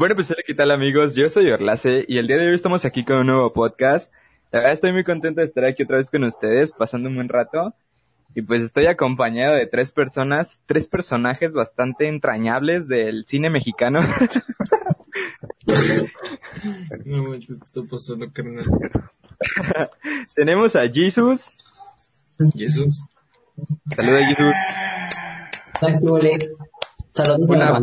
Bueno, pues hola, ¿qué tal amigos? Yo soy Orlace y el día de hoy estamos aquí con un nuevo podcast. La verdad estoy muy contento de estar aquí otra vez con ustedes, pasando un buen rato. Y pues estoy acompañado de tres personas, tres personajes bastante entrañables del cine mexicano. No manches, ¿qué está pasando, carnal? Tenemos a Jesus. Jesús. Saluda Jesus. Saludos a la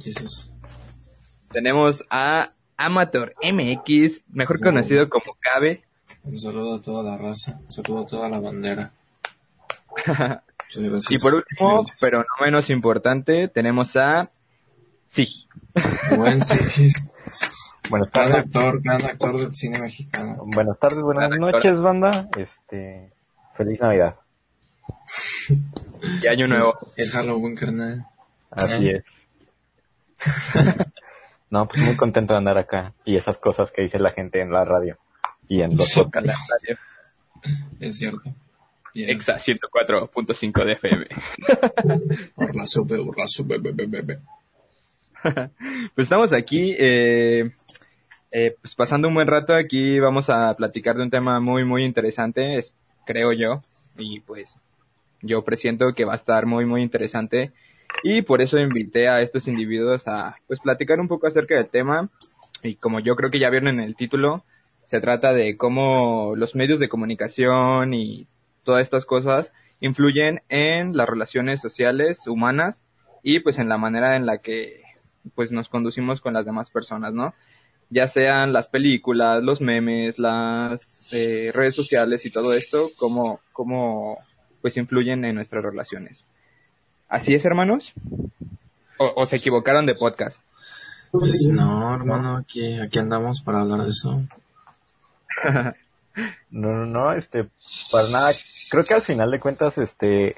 Jesus. Tenemos a Amateur MX, mejor conocido como Cabe. Un saludo a toda la raza. Un saludo a toda la bandera. Muchas gracias. Y por último, Gracias. pero no menos importante, tenemos a Sí. Buen sí. Buenas Gran tardes, actor, gran actor del cine mexicano. buenas tardes, buenas Gran actor. noches, banda. Este, feliz Navidad. Y año nuevo. Es Halloween, carnal. Así Eh. es. no, pues muy contento de andar acá y esas cosas que dice la gente en la radio y en los podcasts. Es cierto. Yeah. Exa 104.5 de FM. Por la sube, por la sube, be, be, be, be. Pues estamos aquí, eh, eh, pues pasando un buen rato aquí vamos a platicar de un tema muy muy interesante, es, creo yo, y pues yo presiento que va a estar muy muy interesante y por eso invité a estos individuos a pues platicar un poco acerca del tema y como yo creo que ya vieron en el título, se trata de cómo los medios de comunicación y todas estas cosas influyen en las relaciones sociales humanas y pues en la manera en la que pues nos conducimos con las demás personas, ¿no? Ya sean las películas, los memes, las eh, redes sociales y todo esto, cómo, cómo pues influyen en nuestras relaciones. ¿Así es, hermanos? ¿O, o se equivocaron de podcast? Pues no, hermano, aquí, aquí andamos para hablar de eso. No, no, no, este, para nada. Creo que al final de cuentas, este,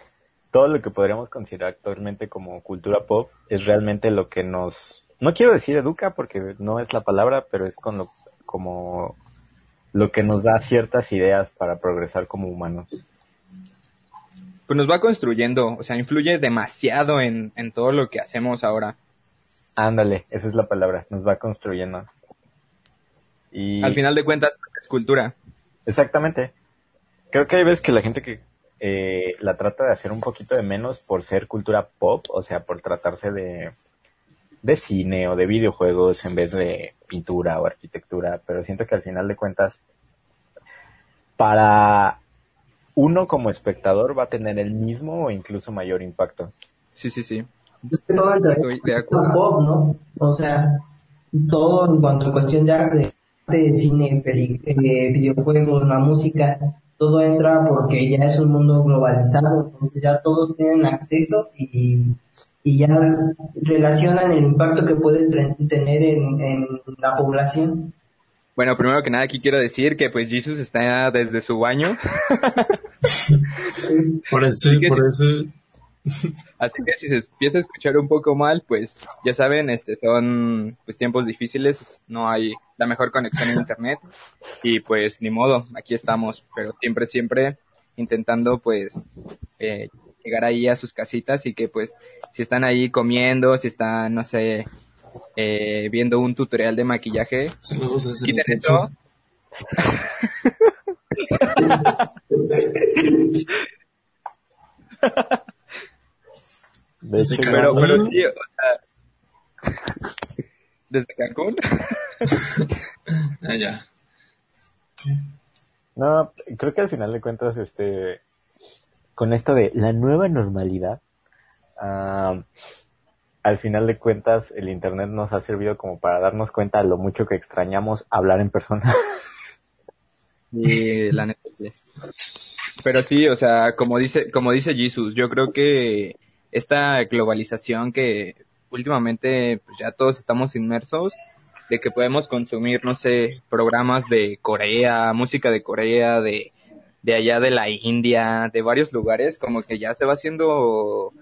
todo lo que podríamos considerar actualmente como cultura pop es realmente lo que nos, no quiero decir educa porque no es la palabra, pero es con lo, como lo que nos da ciertas ideas para progresar como humanos. Pues nos va construyendo, o sea, influye demasiado en, en todo lo que hacemos ahora. Ándale, esa es la palabra, nos va construyendo. Y Al final de cuentas, es cultura. exactamente. Creo que hay veces que la gente que eh, la trata de hacer un poquito de menos por ser cultura pop, o sea, por tratarse de, de cine o de videojuegos en vez de pintura o arquitectura, pero siento que al final de cuentas, para uno como espectador va a tener el mismo o incluso mayor impacto. Sí, sí, sí. Todo Estoy de acuerdo. pop, ¿no? O sea, todo en cuanto a cuestión ya de, de cine, peli- eh, videojuegos, la música, todo entra porque ya es un mundo globalizado, entonces ya todos tienen acceso y, y ya relacionan el impacto que puede tener en, en la población. Bueno, primero que nada aquí quiero decir que pues Jesus está desde su baño, Por eso, Así por eso. así que si se empieza a escuchar un poco mal, pues ya saben, este son pues tiempos difíciles, no hay la mejor conexión en internet. Y pues ni modo, aquí estamos, pero siempre siempre intentando pues eh, llegar ahí a sus casitas y que pues si están ahí comiendo, si están no sé eh, viendo un tutorial de maquillaje, Saludos desde quiten el eso De Ese hecho, Pero, Cancún. pero sí, o sea, desde Cancún. Ah, ya. No, creo que al final de cuentas, este, con esto de la nueva normalidad, ah, al final de cuentas el internet nos ha servido como para darnos cuenta de lo mucho que extrañamos hablar en persona. Y la. Pero sí, o sea, como dice, como dice Jesus, yo creo que esta globalización que últimamente pues, ya todos estamos inmersos, de que podemos consumir, no sé, programas de Corea, música de Corea, de, de allá de la India, de varios lugares, como que ya se va haciendo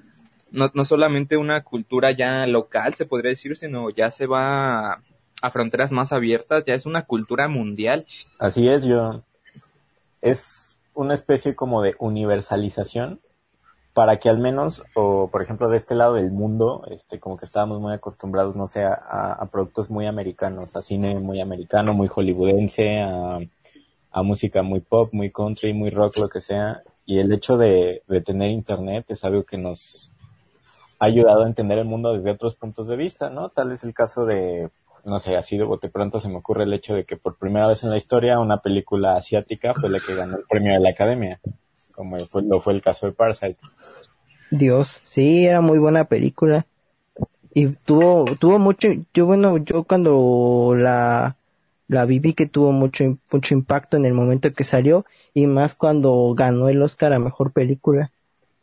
no, no solamente una cultura ya local, se podría decir, sino ya se va a fronteras más abiertas, ya es una cultura mundial. Así es, yo, es una especie como de universalización para que al menos, o por ejemplo de este lado del mundo, este, como que estábamos muy acostumbrados, no sé, a, a productos muy americanos, a cine muy americano, muy hollywoodense, a, a música muy pop, muy country, muy rock, lo que sea. Y el hecho de, de tener internet es algo que nos ha ayudado a entender el mundo desde otros puntos de vista, ¿no? Tal es el caso de, no sé, así de bote pronto se me ocurre el hecho de que por primera vez en la historia una película asiática fue la que ganó el premio de la academia, como fue, lo fue el caso de Parasite. Dios, sí, era muy buena película. Y tuvo, tuvo mucho, yo bueno, yo cuando la, la vi que tuvo mucho, mucho impacto en el momento que salió y más cuando ganó el Oscar a Mejor Película.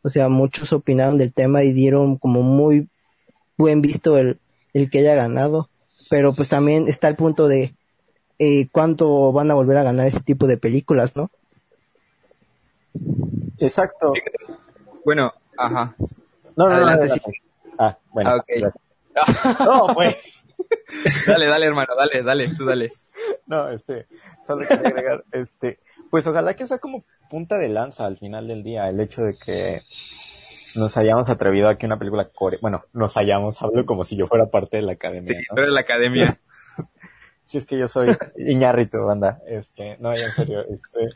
O sea, muchos opinaron del tema y dieron como muy buen visto el, el que haya ganado. Pero pues también está el punto de eh, cuánto van a volver a ganar ese tipo de películas, ¿no? Exacto. Bueno, ajá. No, no, Adelante, no, sí. Ah, bueno. Ah, ok. gracias. No, pues. dale, dale, hermano, dale, dale, tú dale. No, este, solo quería agregar, este, pues ojalá que sea como punta de lanza al final del día, el hecho de que nos hayamos atrevido a que una película core, bueno, nos hayamos, hablo como si yo fuera parte de la Sí, academia, ¿no? eres la academia. Si es que yo soy Iñarrito, banda, este, no, ya en serio, este.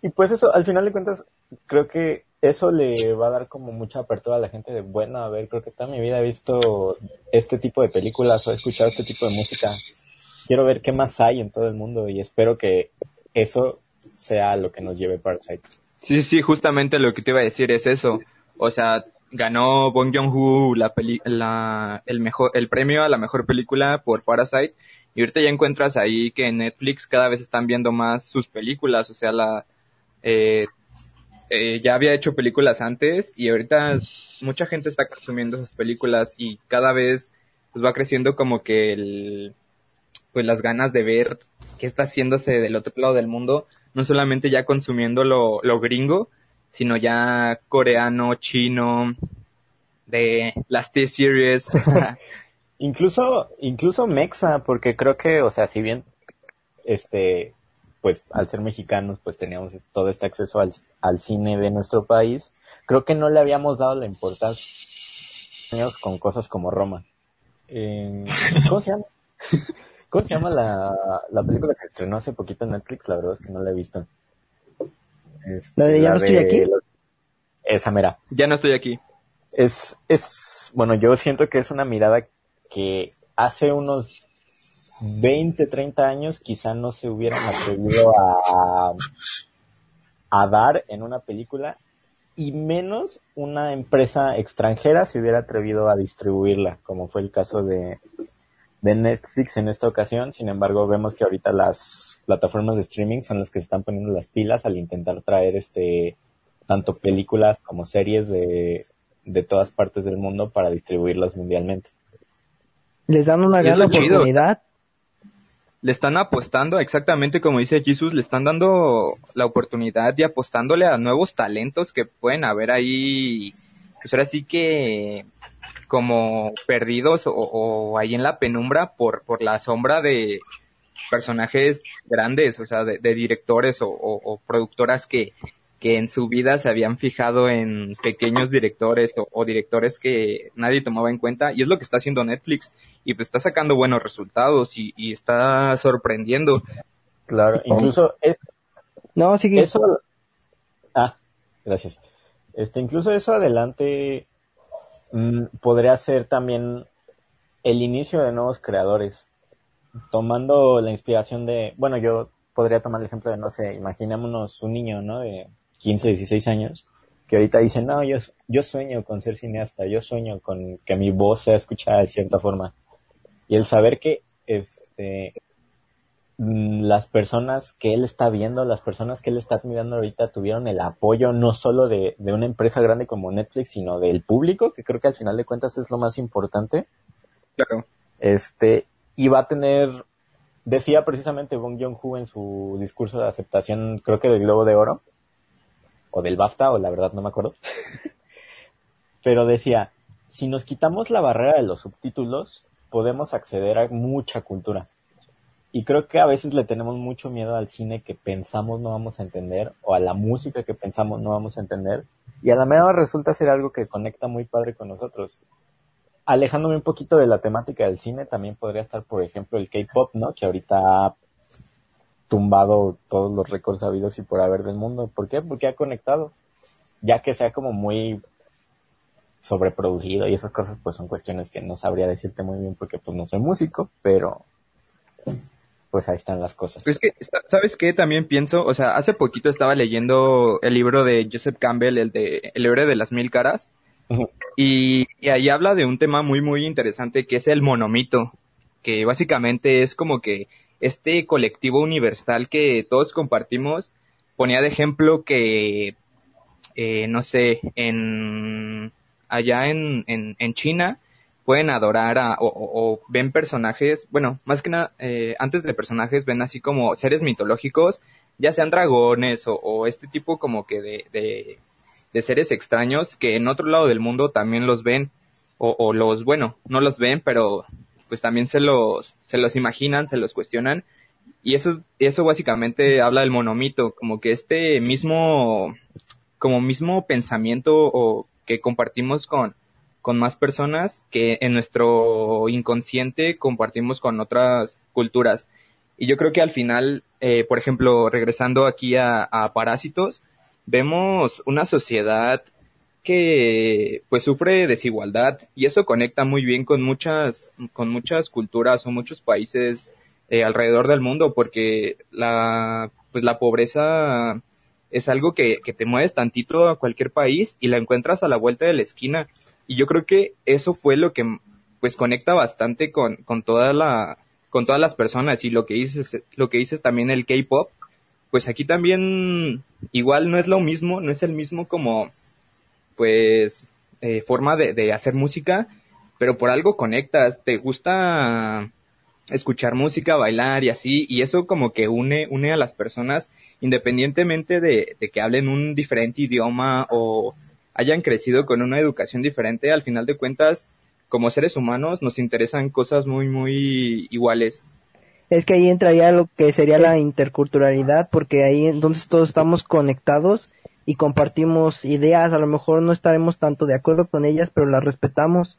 Y pues eso, al final de cuentas, creo que eso le va a dar como mucha apertura a la gente de, bueno, a ver, creo que toda mi vida he visto este tipo de películas o he escuchado este tipo de música. Quiero ver qué más hay en todo el mundo y espero que eso sea lo que nos lleve Parasite. Sí, sí, justamente lo que te iba a decir es eso. O sea, ganó Bong Joon-ho la peli la, el mejor, el premio a la mejor película por Parasite. Y ahorita ya encuentras ahí que en Netflix cada vez están viendo más sus películas. O sea, la, eh, eh, ya había hecho películas antes y ahorita mucha gente está consumiendo esas películas y cada vez pues va creciendo como que el, pues las ganas de ver qué está haciéndose del otro lado del mundo, no solamente ya consumiendo lo, lo gringo, sino ya coreano, chino, de las T-series. Incluso, incluso Mexa, porque creo que, o sea, si bien, este, pues al ser mexicanos, pues teníamos todo este acceso al, al cine de nuestro país, creo que no le habíamos dado la importancia con cosas como Roma. Eh, ¿Cómo se llama? ¿Cómo se llama la, la película que estrenó hace poquito en Netflix? La verdad es que no la he visto. Este, ¿La de Ya no estoy aquí? los- Esa mera ya no estoy aquí. es, es, bueno, yo siento que es una mirada que hace unos 20, 30 años quizá no se hubieran atrevido a, a dar en una película y menos una empresa extranjera se hubiera atrevido a distribuirla, como fue el caso de, de Netflix en esta ocasión. Sin embargo, vemos que ahorita las plataformas de streaming son las que se están poniendo las pilas al intentar traer este tanto películas como series de, de todas partes del mundo para distribuirlas mundialmente. Les dan una gran oportunidad. Le están apostando, exactamente como dice Jesus, le están dando la oportunidad y apostándole a nuevos talentos que pueden haber ahí, pues ahora sí que como perdidos o, o ahí en la penumbra por, por la sombra de personajes grandes, o sea, de, de directores o, o- o productoras que, que en su vida se habían fijado en pequeños directores o, o directores que nadie tomaba en cuenta y es lo que está haciendo Netflix y pues está sacando buenos resultados y, y está sorprendiendo. Claro, incluso es, No, sigue. eso, ah, gracias. Este, incluso eso adelante mm, podría ser también el inicio de nuevos creadores, tomando la inspiración de, bueno, yo podría tomar el ejemplo de, no sé, imaginémonos un niño, ¿no? De 15, 16 años, que ahorita dice, no, yo, yo sueño con ser cineasta, yo sueño con que mi voz sea escuchada de cierta forma. Y el saber que, este, las personas que él está viendo, las personas que él está admirando ahorita tuvieron el apoyo no solo de, de una empresa grande como Netflix, sino del público, que creo que al final de cuentas es lo más importante. Claro. Este, y va a tener, decía precisamente Bong Joon-ho en su discurso de aceptación, creo que del Globo de Oro, o del BAFTA, o la verdad no me acuerdo. Pero decía, si nos quitamos la barrera de los subtítulos, podemos acceder a mucha cultura. Y creo que a veces le tenemos mucho miedo al cine que pensamos no vamos a entender o a la música que pensamos no vamos a entender. Y a la mejor resulta ser algo que conecta muy padre con nosotros. Alejándome un poquito de la temática del cine, también podría estar, por ejemplo, el K-pop, ¿no? Que ahorita ha tumbado todos los récords sabidos y por haber del mundo. ¿Por qué? Porque ha conectado. Ya que sea como muy sobreproducido y esas cosas, pues son cuestiones que no sabría decirte muy bien porque pues no soy músico, pero pues ahí están las cosas. Pues que, ¿sabes qué? También pienso, o sea, hace poquito estaba leyendo el libro de Joseph Campbell, el de El héroe de las mil caras, y, ahí habla de un tema muy, muy interesante que es el monomito, que básicamente es como que este colectivo universal que todos compartimos, ponía de ejemplo que, eh, no sé, en, allá en, en, en China, pueden adorar a, o, ven personajes, bueno, más que nada, eh, antes de personajes ven así como seres mitológicos, ya sean dragones o, este tipo como que de, de, seres extraños que en otro lado del mundo también los ven, o, los, bueno, no los ven, pero pues también se los, se los imaginan, se los cuestionan, y eso, eso básicamente habla del monomito, como que este mismo, como mismo pensamiento o que compartimos con, con más personas que en nuestro inconsciente compartimos con otras culturas. Y yo creo que al final, eh, por ejemplo, regresando aquí a, Parásitos, vemos una sociedad que pues sufre desigualdad y eso conecta muy bien con muchas con muchas culturas o muchos países eh, alrededor del mundo porque la pues la pobreza es algo que, que te mueves tantito a cualquier país y la encuentras a la vuelta de la esquina y yo creo que eso fue lo que pues conecta bastante con, con toda la, con todas las personas y lo que dices, lo que dices también el K-pop, pues aquí también igual no es lo mismo, no es el mismo como pues eh, forma de, de hacer música, pero por algo conectas, te gusta escuchar música, bailar y así, y eso como que une, une a las personas independientemente de, de que hablen un diferente idioma o hayan crecido con una educación diferente, al final de cuentas, como seres humanos, nos interesan cosas muy, muy iguales. Es que ahí entraría lo que sería la interculturalidad, porque ahí entonces todos estamos conectados y compartimos ideas, a lo mejor no estaremos tanto de acuerdo con ellas, pero las respetamos.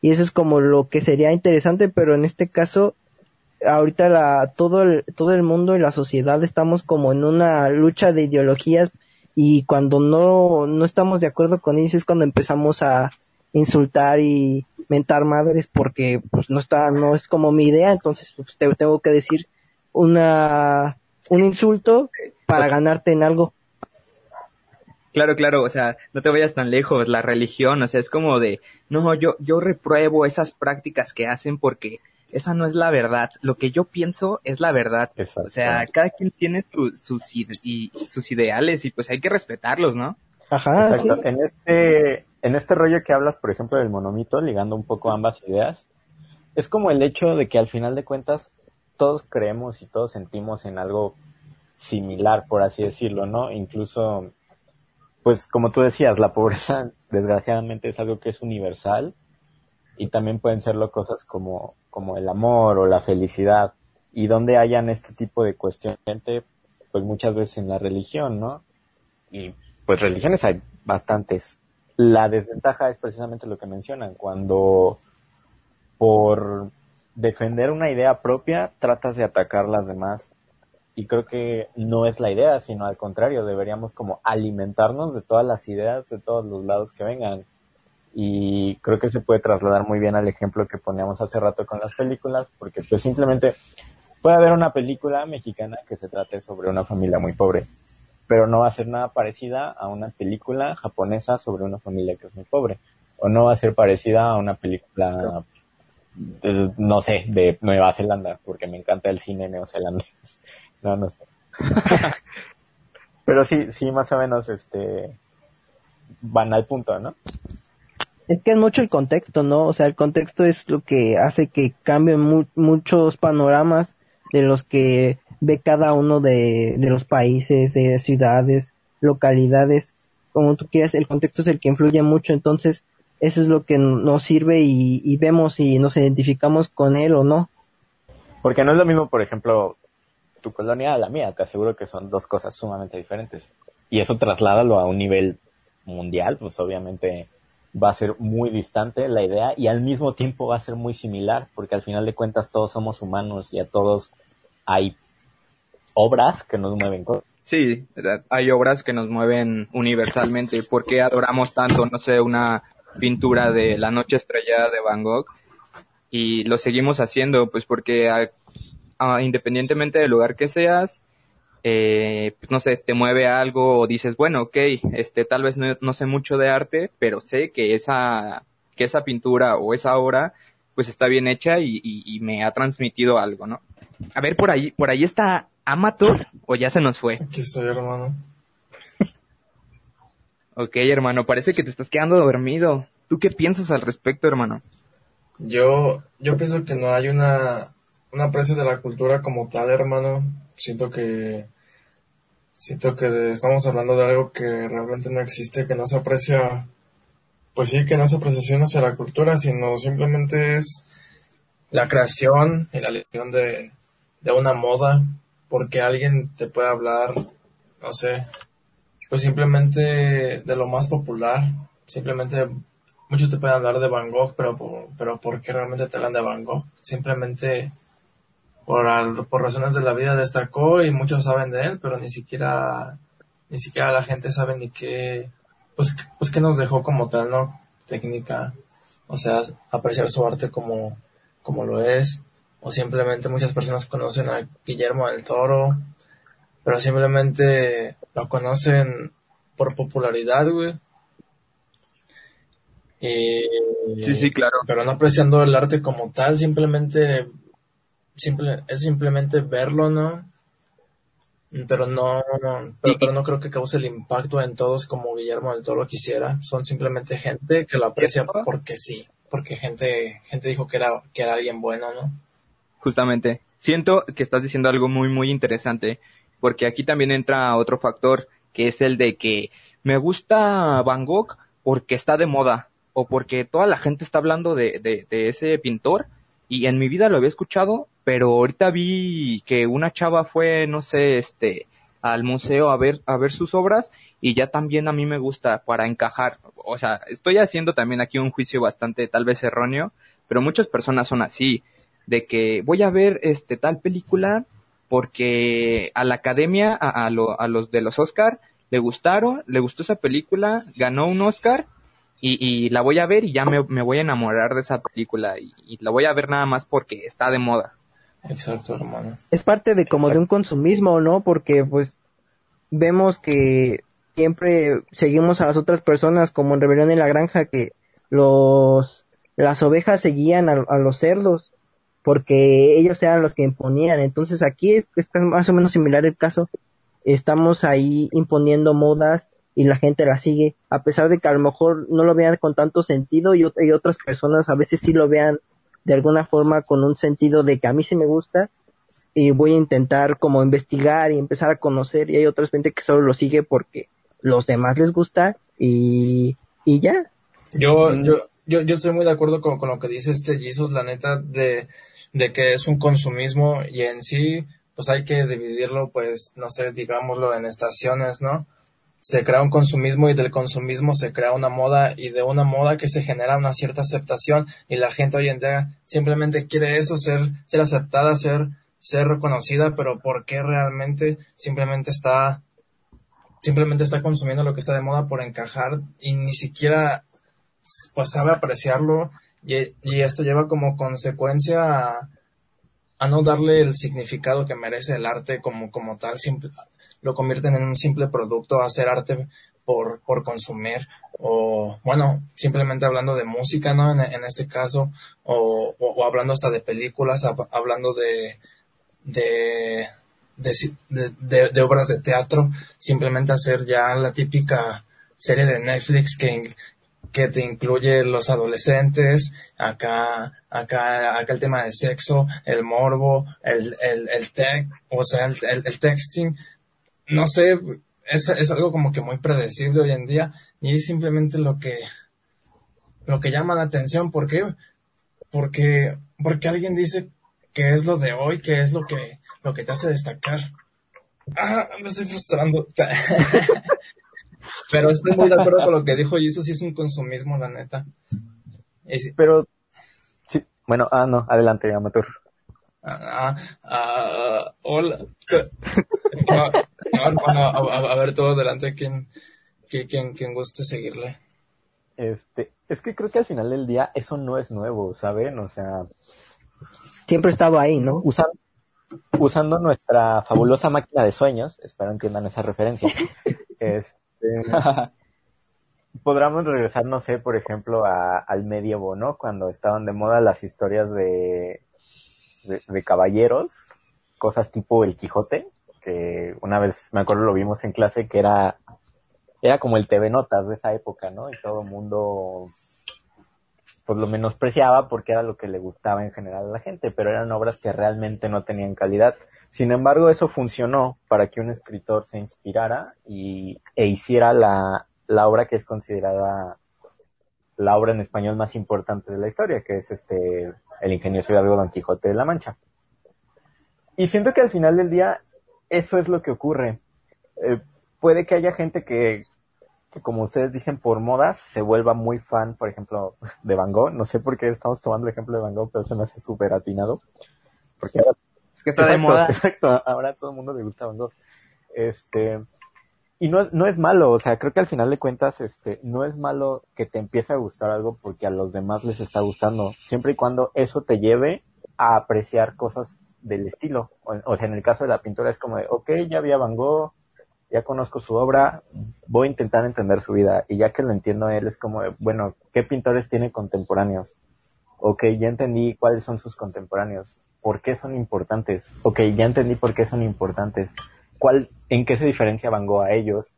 Y eso es como lo que sería interesante, pero en este caso, ahorita la, todo el, todo el mundo y la sociedad estamos como en una lucha de ideologías y cuando no, no estamos de acuerdo con ellos es cuando empezamos a insultar y mentar madres porque pues no está, no es como mi idea, entonces pues, te tengo que decir una, un insulto para ganarte en algo. Claro, claro, o sea, no te vayas tan lejos, la religión, o sea, es como de, no, yo, yo repruebo esas prácticas que hacen porque esa no es la verdad. Lo que yo pienso es la verdad. O sea, cada quien tiene sus, y, sus ideales y pues hay que respetarlos, ¿no? Ajá. Exacto. En este, en este rollo que hablas, por ejemplo, del monomito, ligando un poco ambas ideas, es como el hecho de que al final de cuentas todos creemos y todos sentimos en algo similar, por así decirlo, ¿no? Incluso, pues como tú decías, la pobreza desgraciadamente es algo que es universal y también pueden serlo cosas como, como el amor o la felicidad y donde hayan este tipo de cuestiones, pues muchas veces en la religión, ¿no? Y pues religiones hay bastantes. La desventaja es precisamente lo que mencionan, cuando por defender una idea propia tratas de atacar las demás. Y creo que no es la idea, sino al contrario, deberíamos como alimentarnos de todas las ideas de todos los lados que vengan y creo que se puede trasladar muy bien al ejemplo que poníamos hace rato con las películas, porque pues simplemente puede haber una película mexicana que se trate sobre una familia muy pobre, pero no va a ser nada parecida a una película japonesa sobre una familia que es muy pobre, o no va a ser parecida a una película, no sé, de Nueva Zelanda, porque me encanta el cine neozelandés. No, no sé. pero sí, sí, más o menos, este, van al punto, ¿no? Es que es mucho el contexto, ¿no? O sea, el contexto es lo que hace que cambien muchos panoramas de los que ve cada uno de, los países, de ciudades, localidades, como tú quieras, el contexto es el que influye mucho, entonces eso es lo que nos sirve y, vemos si nos identificamos con él o no. Porque no es lo mismo, por ejemplo, tu colonia a la mía, te aseguro que son dos cosas sumamente diferentes. Y eso trasládalo a un nivel mundial, pues obviamente va a ser muy distante la idea y al mismo tiempo va a ser muy similar, porque al final de cuentas todos somos humanos y a todos hay obras que nos mueven. Sí, hay obras que nos mueven universalmente. ¿Por qué adoramos tanto, no sé, una pintura de La Noche Estrellada de Van Gogh? Y lo seguimos haciendo, pues porque independientemente del lugar que seas, eh, pues no sé, te mueve algo o dices, bueno, ok, este, tal vez no, sé mucho de arte, pero sé que esa, que esa pintura o esa obra, pues está bien hecha y, y, me ha transmitido algo, ¿no? A ver, por ahí, por ahí está Amator, o ya se nos fue. Aquí estoy, hermano. ok, hermano, parece que te estás quedando dormido. ¿Tú qué piensas al respecto, hermano? Yo, yo pienso que no hay una, un aprecio de la cultura como tal, hermano siento que siento que estamos hablando de algo que realmente no existe, que no se aprecia, pues sí, que no se apreciación hacia la cultura, sino simplemente es la creación y la elección de, de una moda, porque alguien te puede hablar, no sé, pues simplemente de lo más popular, simplemente muchos te pueden hablar de Van Gogh, pero, pero ¿por qué realmente te hablan de Van Gogh? Simplemente por, por razones de la vida destacó y muchos saben de él, pero ni siquiera, ni siquiera la gente sabe ni qué, pues, pues qué nos dejó como tal, ¿no? Técnica, o sea, apreciar su arte como, como lo es, o simplemente muchas personas conocen a Guillermo del Toro, pero simplemente lo conocen por popularidad, güey. Y, sí, sí, claro. Pero no apreciando el arte como tal, simplemente simple, es simplemente verlo, ¿no? Pero no, pero, no creo que cause el impacto en todos como Guillermo del Toro quisiera. Son simplemente gente que lo aprecia porque sí, porque gente, gente dijo que era, que era alguien bueno, ¿no? Justamente. Siento que estás diciendo algo muy, muy interesante, porque aquí también entra otro factor, que es el de que me gusta Van Gogh porque está de moda, o porque toda la gente está hablando de, de, de ese pintor, y en mi vida lo había escuchado, pero ahorita vi que una chava fue, no sé, este, al museo a ver, a ver sus obras y ya también a mí me gusta para encajar. O sea, estoy haciendo también aquí un juicio bastante tal vez erróneo, pero muchas personas son así, de que voy a ver este tal película porque a la academia, a, a, a los de los Oscar, le gustaron, le gustó esa película, ganó un Oscar y, la voy a ver y ya me, voy a enamorar de esa película y, la voy a ver nada más porque está de moda. Exacto, hermano. Es parte de como de un consumismo, ¿no? Porque pues vemos que siempre seguimos a las otras personas como en Rebelión en la Granja que los las ovejas seguían a, los cerdos porque ellos eran los que imponían. Entonces aquí es, es más o menos similar el caso. Estamos ahí imponiendo modas y la gente la sigue, a pesar de que a lo mejor no lo vean con tanto sentido y, otras personas a veces sí lo vean de alguna forma con un sentido de que a mí sí me gusta y voy a intentar como investigar y empezar a conocer y hay otra gente que solo lo sigue porque los demás les gusta y, y ya. Yo, yo, yo, yo estoy muy de acuerdo con, con lo que dice este Jesus, la neta, de, de que es un consumismo y en sí, pues hay que dividirlo, pues, no sé, digámoslo en estaciones, ¿no? Se crea un consumismo y del consumismo se crea una moda y de una moda que se genera una cierta aceptación y la gente hoy en día simplemente quiere eso, ser, ser aceptada, ser, ser reconocida, pero ¿por qué realmente simplemente está, simplemente está consumiendo lo que está de moda por encajar y ni siquiera pues sabe apreciarlo y, y esto lleva como consecuencia a, a no darle el significado que merece el arte como, como tal, lo convierten en un simple producto, hacer arte por, por consumir, o bueno, simplemente hablando de música, ¿no? En, este caso, o, o, hablando hasta de películas, hablando de, de, de, de, obras de teatro, simplemente hacer ya la típica serie de Netflix que, que te incluye los adolescentes, acá, acá, acá el tema de sexo, el morbo, el, el, el tech, o sea, el, el, texting, no sé, es, es algo como que muy predecible hoy en día y es simplemente lo que, lo que llama la atención. ¿Por qué? Porque, porque alguien dice qué es lo de hoy, qué es lo que, lo que te hace destacar. Ah, me estoy frustrando. Pero estoy muy de acuerdo con lo que dijo y eso sí es un consumismo, la neta. Pero, sí, bueno, ah, no, adelante, Amateur. Ah, ah, hola. a, ver todo adelante, ¿quién, quién, quién guste seguirle? Este, es que creo que al final del día eso no es nuevo, ¿saben? O sea... Siempre estaba ahí, ¿no? Usando, usando nuestra fabulosa máquina de sueños, espero entiendan esa referencia, este, podríamos regresar, no sé, por ejemplo, al medievo, ¿no? Cuando estaban de moda las historias de, de, caballeros, cosas tipo el Quijote, que una vez me acuerdo lo vimos en clase que era era como el TV Notas de esa época, ¿no? Y todo el mundo pues lo menospreciaba porque era lo que le gustaba en general a la gente, pero eran obras que realmente no tenían calidad. Sin embargo, eso funcionó para que un escritor se inspirara y, e hiciera la, la obra que es considerada la obra en español más importante de la historia, que es este El ingenioso hidalgo Don Quijote de la Mancha. Y siento que al final del día eso es lo que ocurre. Eh, puede que haya gente que, que, como ustedes dicen, por moda se vuelva muy fan, por ejemplo, de Van Gogh. No sé por qué estamos tomando el ejemplo de Van Gogh, pero se me hace súper atinado. Porque ahora, es que está de moda. Exacto, ahora a todo el mundo le gusta Van Gogh. Este, y no, no es malo, o sea, creo que al final de cuentas, este, no es malo que te empiece a gustar algo porque a los demás les está gustando, siempre y cuando eso te lleve a apreciar cosas del estilo. O, sea, en el caso de la pintura es como de, ok, ya vi a Van Gogh, ya conozco su obra, voy a intentar entender su vida. Y ya que lo entiendo él, es como de, bueno, ¿qué pintores tiene contemporáneos? Ok, ya entendí cuáles son sus contemporáneos. ¿Por qué son importantes? Ok, ya entendí por qué son importantes cuál, en qué se diferencia Van Gogh a ellos.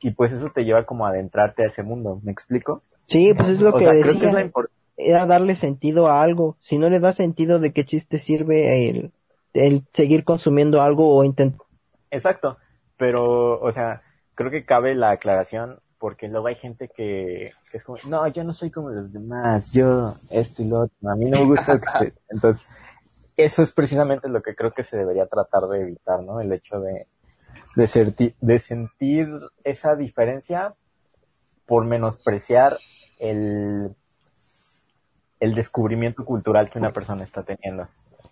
Y pues eso te lleva como a adentrarte a ese mundo, ¿me explico? Sí, pues es lo que decía. Era darle sentido a algo. Si no le da sentido, ¿de qué chiste sirve el, el seguir consumiendo algo o intentar? Exacto. Pero, o sea, creo que cabe la aclaración porque luego hay gente que, es como, no, yo no soy como los demás, yo esto y lo otro, a mí no me gusta que Entonces, eso es precisamente lo que creo que se debería tratar de evitar, ¿no? El hecho de, de, de sentir esa diferencia por menospreciar el, el descubrimiento cultural que una persona está teniendo.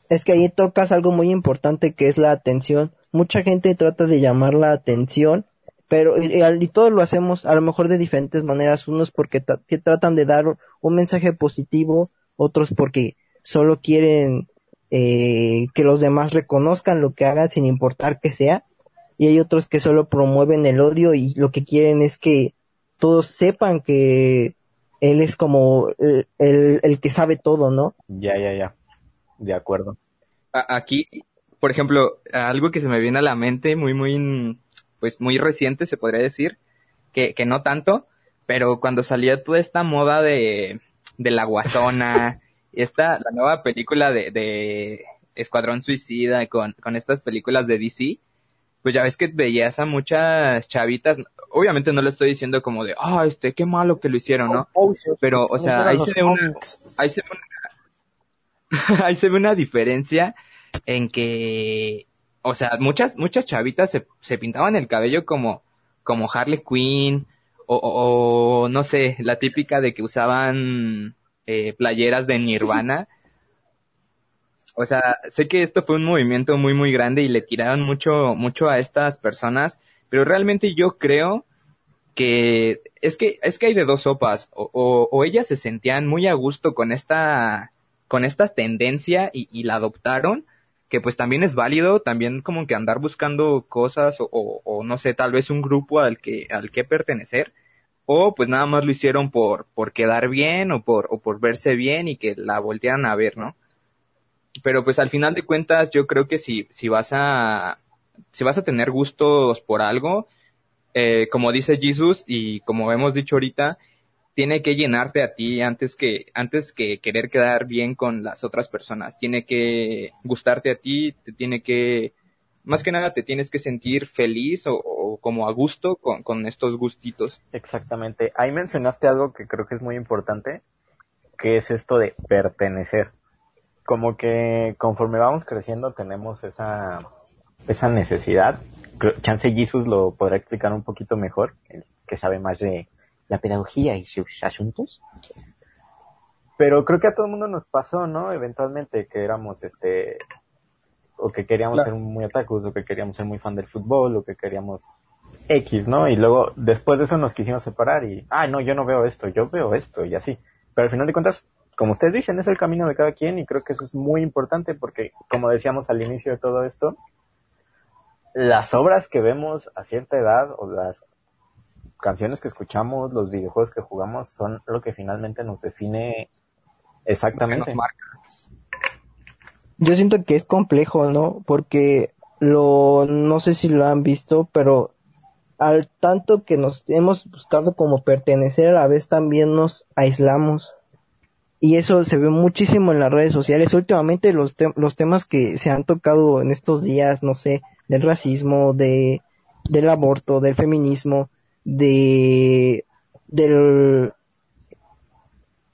Es que ahí tocas algo muy importante que es la atención. Mucha gente trata de llamar la atención, pero y, todos lo hacemos a lo mejor de diferentes maneras. Unos porque que tratan de dar un mensaje positivo, otros porque solo quieren eh, que los demás reconozcan lo que hagan sin importar que sea y hay otros que solo promueven el odio y lo que quieren es que todos sepan que él es como el, el, que sabe todo, ¿no? Ya, ya, ya. De acuerdo. Aquí, por ejemplo, algo que se me viene a la mente muy, muy, pues muy reciente, se podría decir, que, que no tanto, pero cuando salía toda esta moda de, de la guasona, esta, la nueva película de, de Escuadrón Suicida con, con estas películas de DC, pues ya ves que veías a muchas chavitas, obviamente no le estoy diciendo como de, ah, este, qué malo que lo hicieron, ¿no? Pero, o sea, ahí se ve una, ahí se ve una, ahí se ve una diferencia en que, o sea, muchas, muchas chavitas se, se pintaban el cabello como, como Harley Quinn, o, o, no sé, la típica de que usaban eh, playeras de Nirvana. O sea, sé que esto fue un movimiento muy, muy grande y le tiraron mucho, mucho a estas personas, pero realmente yo creo que es que, es que hay de dos sopas, o, o, ellas se sentían muy a gusto con esta, con esta tendencia y, la adoptaron, que pues también es válido, también como que andar buscando cosas o, o, no sé, tal vez un grupo al que, al que pertenecer, o pues nada más lo hicieron por, por quedar bien o por, o por verse bien y que la voltearan a ver, ¿no? pero pues al final de cuentas yo creo que si, si vas a, si vas a tener gustos por algo, eh, como dice Jesus y como hemos dicho ahorita, tiene que llenarte a ti antes que, antes que querer quedar bien con las otras personas. Tiene que gustarte a ti, te tiene que, más que nada te tienes que sentir feliz o, como a gusto con, con estos gustitos. Exactamente. Ahí mencionaste algo que creo que es muy importante, que es esto de pertenecer como que conforme vamos creciendo tenemos esa, esa necesidad. Chance Jesus lo podrá explicar un poquito mejor, el que sabe más de la pedagogía y sus asuntos. Pero creo que a todo el mundo nos pasó, ¿no? Eventualmente que éramos este o que queríamos Claro. ser muy otakus, o que queríamos ser muy fan del fútbol, o que queríamos X, ¿no? Y luego, después de eso nos quisimos separar y, ah, no, yo no veo esto, yo veo esto, y así. Pero al final de cuentas, como ustedes dicen, es el camino de cada quien y creo que eso es muy importante porque, como decíamos al inicio de todo esto, las obras que vemos a cierta edad o las canciones que escuchamos, los videojuegos que jugamos son lo que finalmente nos define exactamente. Nos marca. Yo siento que es complejo, ¿no? Porque lo, no sé si lo han visto, pero al tanto que nos hemos buscado como pertenecer, a la vez también nos aislamos. Y eso se ve muchísimo en las redes sociales. Últimamente los, te- los temas que se han tocado en estos días, no sé, del racismo, de, del aborto, del feminismo, de, del,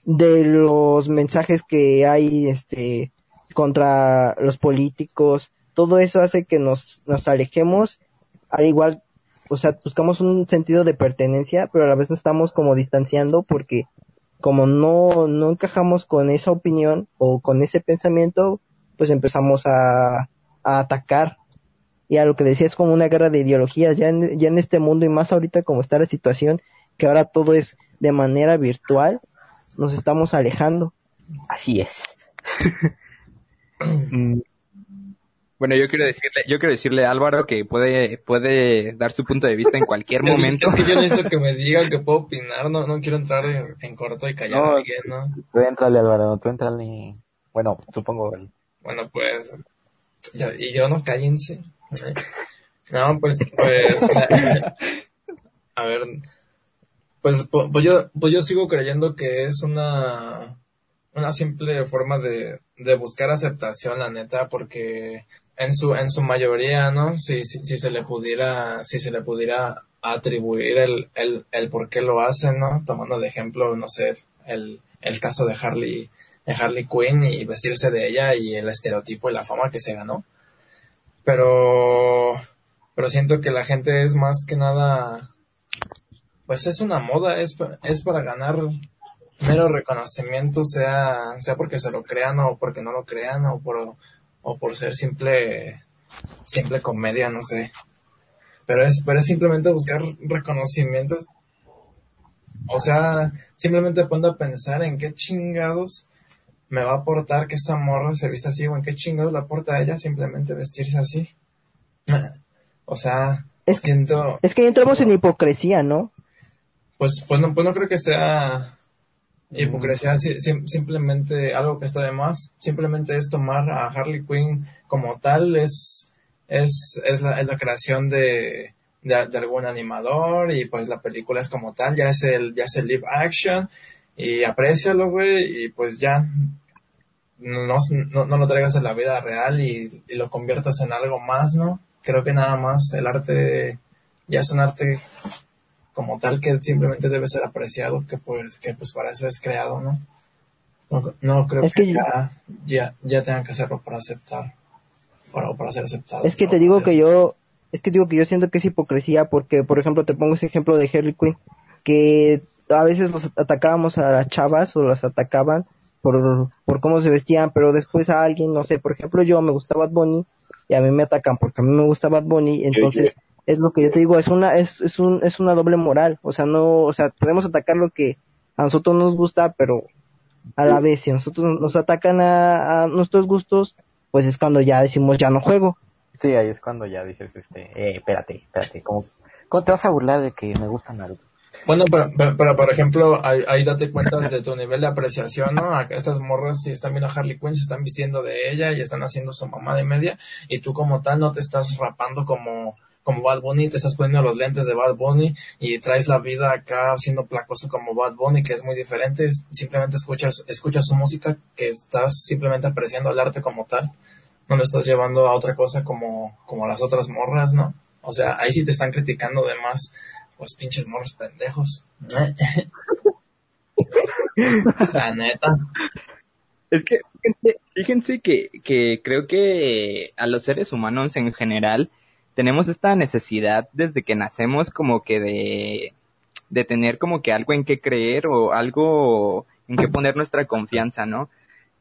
de los mensajes que hay, este, contra los políticos, todo eso hace que nos, nos alejemos, al igual, o sea, buscamos un sentido de pertenencia, pero a la vez nos estamos como distanciando porque como no, no encajamos con esa opinión o con ese pensamiento, pues empezamos a, a atacar. Y a lo que decía es como una guerra de ideologías, ya en, ya en este mundo y más ahorita como está la situación, que ahora todo es de manera virtual, nos estamos alejando. Así es. Mm, Bueno, yo quiero decirle, yo quiero decirle a Álvaro que puede, puede dar su punto de vista en cualquier momento. Es que yo necesito que me digan que puedo opinar, no, no quiero entrar en, en corto y callar No. a alguien, ¿no? Tú entrale, Álvaro, tú entrale. Bueno, supongo. Bueno, pues, ya- y yo no cállense. No, pues, pues, a ver, pues, pu- pues yo, pues yo sigo creyendo que es una, una simple forma de, de buscar aceptación, la neta, porque en su, en su mayoría, ¿no? Si, si, se le pudiera, si se le pudiera atribuir el, el, el por qué lo hacen, ¿no? Tomando de ejemplo, no sé, el, el caso de Harley, de Harley Quinn y vestirse de ella y el estereotipo y la fama que se ganó. Pero, pero siento que la gente es más que nada, pues es una moda, es, es para ganar mero reconocimiento, sea, sea porque se lo crean o porque no lo crean o por, o por ser simple, simple comedia, no sé. Pero es, pero es simplemente buscar reconocimientos. O sea, simplemente ponte a pensar en qué chingados me va a aportar que esa morra se vista así o en qué chingados le aporta a ella simplemente vestirse así. O sea, Es- siento, Es que entramos en hipocresía, ¿no? pues, pues no, pues no creo que sea hipocresía, si- sim- simplemente algo que está de más, simplemente es tomar a Harley Quinn como tal, es, es, es, la, es la creación de, de, de algún animador y pues la película es como tal, ya es el, ya es el live action y aprécialo, güey, y pues ya no, no, no lo traigas a la vida real y, y lo conviertas en algo más, ¿no? Creo que nada más el arte ya es un arte como tal que simplemente debe ser apreciado, que pues, que pues para eso es creado, ¿no? No, no creo Es que, que- ya, ya, ya tengan que hacerlo para aceptar, para, para ser aceptado. Es que te digo que yo, es que digo que yo siento que es hipocresía porque, por ejemplo, te pongo ese ejemplo de Harley Quinn, que a veces los atacábamos a las chavas o las atacaban por, por cómo se vestían, pero después a alguien, no sé, por ejemplo, yo me gustaba Bad Bunny y a mí me atacan porque a mí me gusta Bad Bunny, entonces es lo que yo te digo, es una, es, es un, es una doble moral, o sea, no, o sea, podemos atacar lo que a nosotros nos gusta, pero a la vez, si a nosotros nos atacan a, a nuestros gustos, pues es cuando ya decimos ya no juego. Sí, ahí es cuando ya dices, este, eh, espérate, espérate, ¿cómo, cómo te vas a burlar de que me gusta Naruto? Bueno, pero, pero, pero, por ejemplo, ahí, ahí date cuenta de tu nivel de apreciación, ¿no? Acá estas morras, si están viendo a Harley Quinn, se están vistiendo de ella y están haciendo su mamá de media, y tú como tal no te estás rapando como, como Bad Bunny, te estás poniendo los lentes de Bad Bunny y traes la vida acá siendo placoso como Bad Bunny, que es muy diferente, simplemente escuchas, escuchas su música, que estás simplemente apreciando el arte como tal, no lo estás llevando a otra cosa como, como las otras morras, ¿no? O sea, ahí sí te están criticando de más, pues pinches morros pendejos. La neta. Es que fíjense, que, que creo que a los seres humanos en general tenemos esta necesidad desde que nacemos como que de, de tener como que algo en qué creer o algo en qué poner nuestra confianza, ¿no?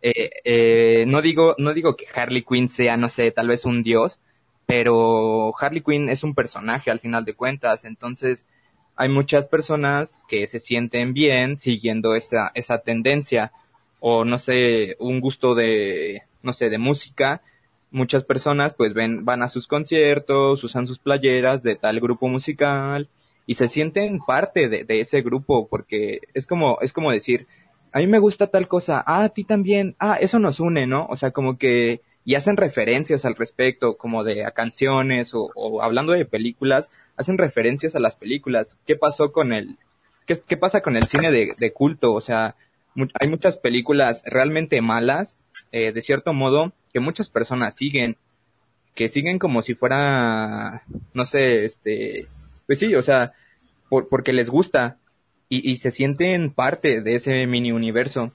Eh, eh, no digo, no digo que Harley Quinn sea, no sé, tal vez un dios, pero Harley Quinn es un personaje al final de cuentas, entonces hay muchas personas que se sienten bien siguiendo esa, esa tendencia o no sé, un gusto de, no sé, de música. Muchas personas pues ven, van a sus conciertos, usan sus playeras de tal grupo musical y se sienten parte de, ese grupo porque es como, es como decir, a mí me gusta tal cosa, ah, a ti también, ah, eso nos une, ¿no? O sea, como que, y hacen referencias al respecto, como de a canciones o, o hablando de películas, hacen referencias a las películas. ¿Qué pasó con el, qué, qué pasa con el cine de, de culto? O sea, hay muchas películas realmente malas, eh, de cierto modo, que muchas personas siguen, que siguen como si fuera, no sé, este, pues sí, o sea, por, porque les gusta y, se sienten parte de ese mini universo.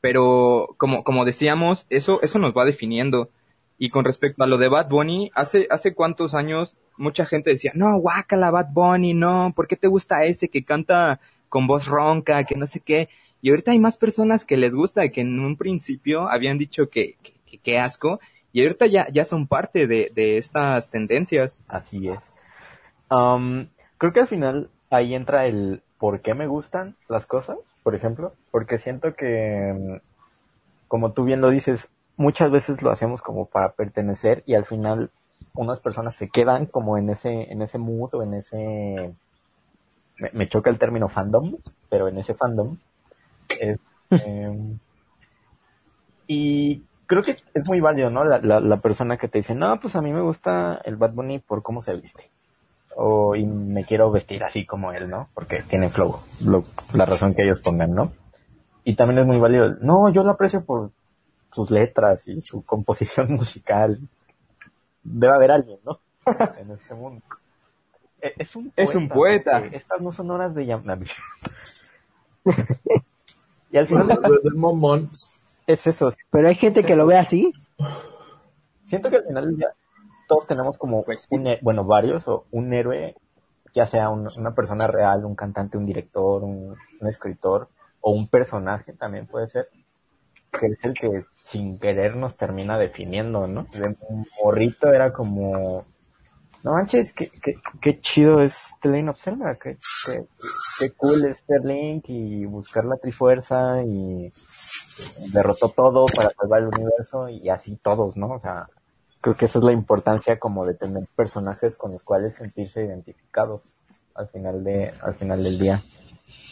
Pero como, como decíamos, eso, eso nos va definiendo. Y con respecto a lo de Bad Bunny, hace, hace cuántos años mucha gente decía, no, guácala Bad Bunny, no, ¿por qué te gusta ese que canta con voz ronca, que no sé qué? Y ahorita hay más personas que les gusta que en un principio habían dicho que, que asco, y ahorita ya, ya son parte de, de estas tendencias. Así es. Creo que al final ahí entra el por qué me gustan las cosas, por ejemplo, porque siento que, como tú bien lo dices, muchas veces lo hacemos como para pertenecer y al final unas personas se quedan como en ese, en ese mood o en ese, me, choca el término fandom, pero en ese fandom. Este, y creo que es muy válido, ¿no? La, la, la persona que te dice, no, pues a mí me gusta el Bad Bunny por cómo se viste o y me quiero vestir así como él, ¿no? Porque tiene flow, lo, la razón que ellos pongan, ¿no? Y también es muy válido. No, yo lo aprecio por sus letras y su composición musical. Debe haber alguien, ¿no? en este mundo. E, Es un poeta. Es un poeta. Estas no son horas de llamar. y al final del momón. Es eso. Pero hay gente que lo ve así. Siento que al final ya todos tenemos como Pues un, bueno, varios o un héroe, ya sea un- una persona real, un cantante, un director, un, un escritor o un personaje también puede ser, que es el que sin querer nos termina definiendo, ¿no? De morrito era como, no manches, qué, qué, qué chido es of Zelda, qué, qué, qué cool es Link y buscar la trifuerza y derrotó todo para salvar el universo y así todos, ¿no? O sea, creo que esa es la importancia como de tener personajes con los cuales sentirse identificados al final de al final del día.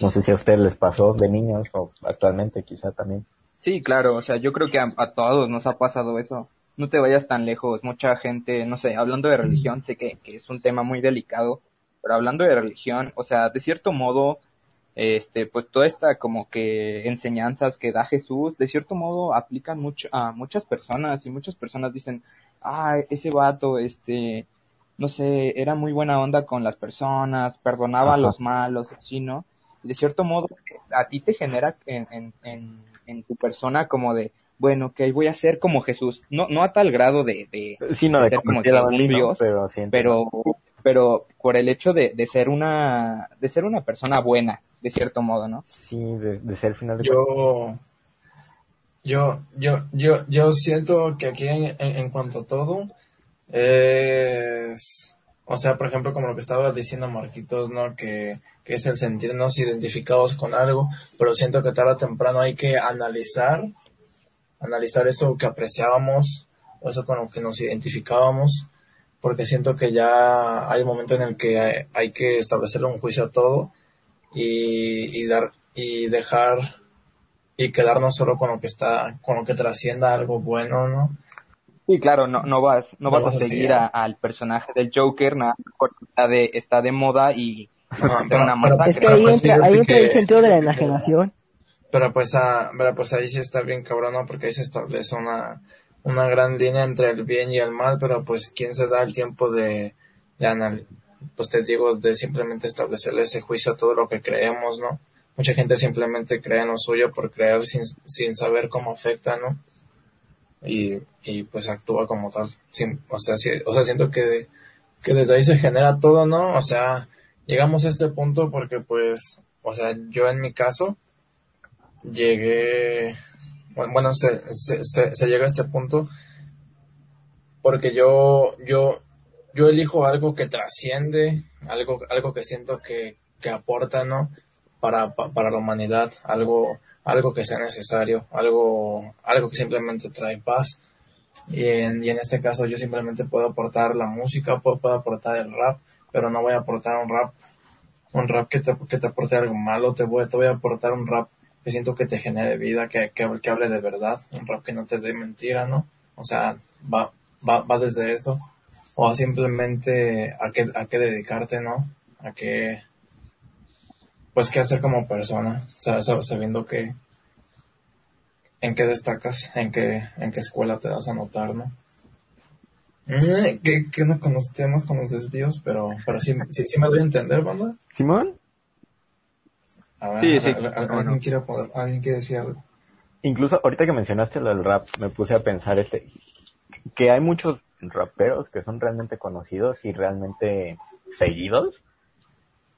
No sé si a ustedes les pasó de niños o actualmente quizá también. Sí, claro, o sea, yo creo que a, a todos nos ha pasado eso. No te vayas tan lejos, mucha gente, no sé, hablando de religión, sé que, que es un tema muy delicado, pero hablando de religión, o sea, de cierto modo, este, pues toda esta como que enseñanzas que da Jesús, de cierto modo aplican mucho a muchas personas y muchas personas dicen, ah, ese vato, este, no sé, era muy buena onda con las personas, perdonaba a los malos, así, ¿no? Y de cierto modo, a ti te genera en, en, en, en tu persona como de, bueno, que voy a ser como Jesús, no, no a tal grado de, de, Sí, no de de ser como que un dios, pero sí pero, pero por el hecho de, de ser una, de ser una persona buena, de cierto modo, ¿no? sí de, de ser al final de cuentas. Yo, yo, yo, yo, yo siento que aquí en, en, en cuanto a todo es, o sea, por ejemplo, como lo que estaba diciendo Marquitos, ¿no? Que, que es el sentirnos identificados con algo, pero siento que tarde o temprano hay que analizar, analizar eso que apreciábamos, o eso con lo que nos identificábamos, porque siento que ya hay un momento en el que hay, hay que establecerle un juicio a todo y, y dar, y dejar y quedarnos solo con lo que está, con lo que trascienda algo bueno, ¿no? Sí, claro, no, no vas, no, No vas, vas a a seguir a- al personaje del Joker, nada, porque está de, está de moda y a hacer pero- una pero-. Es que ahí pues, entra, ahí entra que- el sentido de la enajenación. Pero pues, ah, pero pues ahí sí está bien cabrón, ¿no? Porque ahí se establece una, una gran línea entre el bien y el mal, pero pues, ¿quién se da el tiempo de, de anal pues te digo, de simplemente establecerle ese juicio a todo lo que creemos, ¿no? Mucha gente simplemente cree en lo suyo por creer sin, sin saber cómo afecta, ¿no? y, y pues actúa como tal. o sea, o sea, siento que, que desde ahí se genera todo, ¿no? O sea, llegamos a este punto porque pues, o sea, yo en mi caso llegué, bueno, se, se, se, llega a este punto porque yo, yo, yo elijo algo que trasciende, algo, algo que siento que, que aporta, ¿no? Para, para la humanidad, algo, algo que sea necesario, algo, algo que simplemente trae paz. Y en, y en este caso yo simplemente puedo aportar la música, puedo, puedo aportar el rap, pero no voy a aportar un rap, un rap que te, que te aporte algo malo, te voy, te voy a aportar un rap que siento que te genere vida, que, que, que hable de verdad, un rap que no te dé mentira, ¿no? O sea, va, va, va desde esto, o simplemente a qué, a qué dedicarte, ¿no? A qué, pues qué hacer como persona, sabiendo que, en qué destacas, en qué, en qué escuela te vas a notar, ¿no? Mm, que, que no con los temas, con los desvíos, pero, pero sí, sí, me doy a entender, ¿verdad? ¿Simón? A ver, sí, sí. ¿alguien, quiere ¿alguien quiere decir algo? Incluso ahorita que mencionaste lo del rap, me puse a pensar este, que hay muchos raperos que son realmente conocidos y realmente seguidos,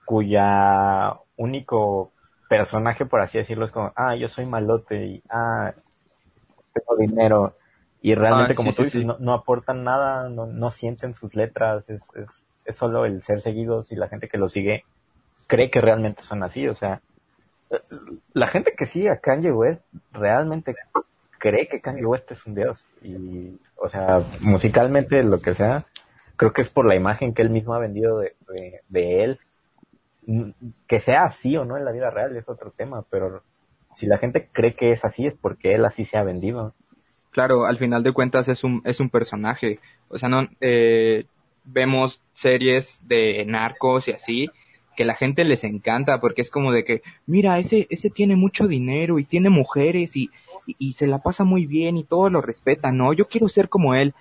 cuya único personaje, por así decirlo, es como, ah, yo soy malote y, ah, tengo dinero. Y realmente, ah, como tú dices, no, aportan nada, no, no sienten sus letras, es, es, es solo el ser seguidos y la gente que lo sigue cree que realmente son así, o sea, la gente que sigue a Kanye West realmente cree que Kanye West es un dios y o sea, musicalmente, lo que sea, creo que es por la imagen que él mismo ha vendido de, de, él. Que sea así o no en la vida real es otro tema, pero si la gente cree que es así es porque él así se ha vendido. Claro, al final de cuentas es un, es un personaje. O sea, no, eh, vemos series de narcos y así, que la gente les encanta porque es como de que, mira, ese, ese tiene mucho dinero y tiene mujeres y, y, se la pasa muy bien y todos lo respetan, ¿no? Yo quiero ser como él.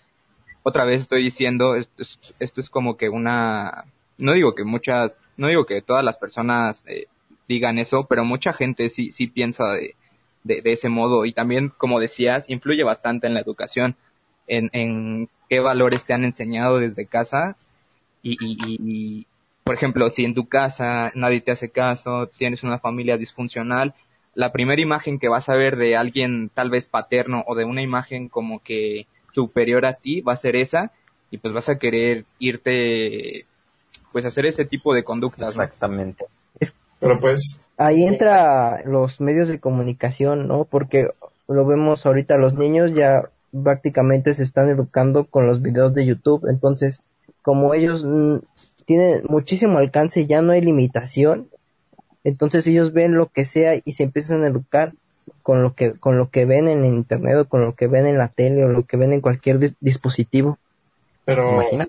Otra vez estoy diciendo, esto es, esto es como que una, no digo que muchas, no digo que todas las personas eh, digan eso, pero mucha gente sí, sí piensa de, de, ese modo y también, como decías, influye bastante en la educación, en, en qué valores te han enseñado desde casa y, y, y, por ejemplo, si en tu casa nadie te hace caso, tienes una familia disfuncional, la primera imagen que vas a ver de alguien tal vez paterno o de una imagen como que superior a ti va a ser esa y pues vas a querer irte pues a hacer ese tipo de conductas. Exactamente. Pero pues ahí entra los medios de comunicación, ¿no? Porque lo vemos ahorita los niños ya prácticamente se están educando con los videos de YouTube, entonces como ellos tienen muchísimo alcance, ya no hay limitación, entonces ellos ven lo que sea y se empiezan a educar con lo que con lo que ven en internet o con lo que ven en la tele o lo que ven en cualquier dispositivo. Pero imagina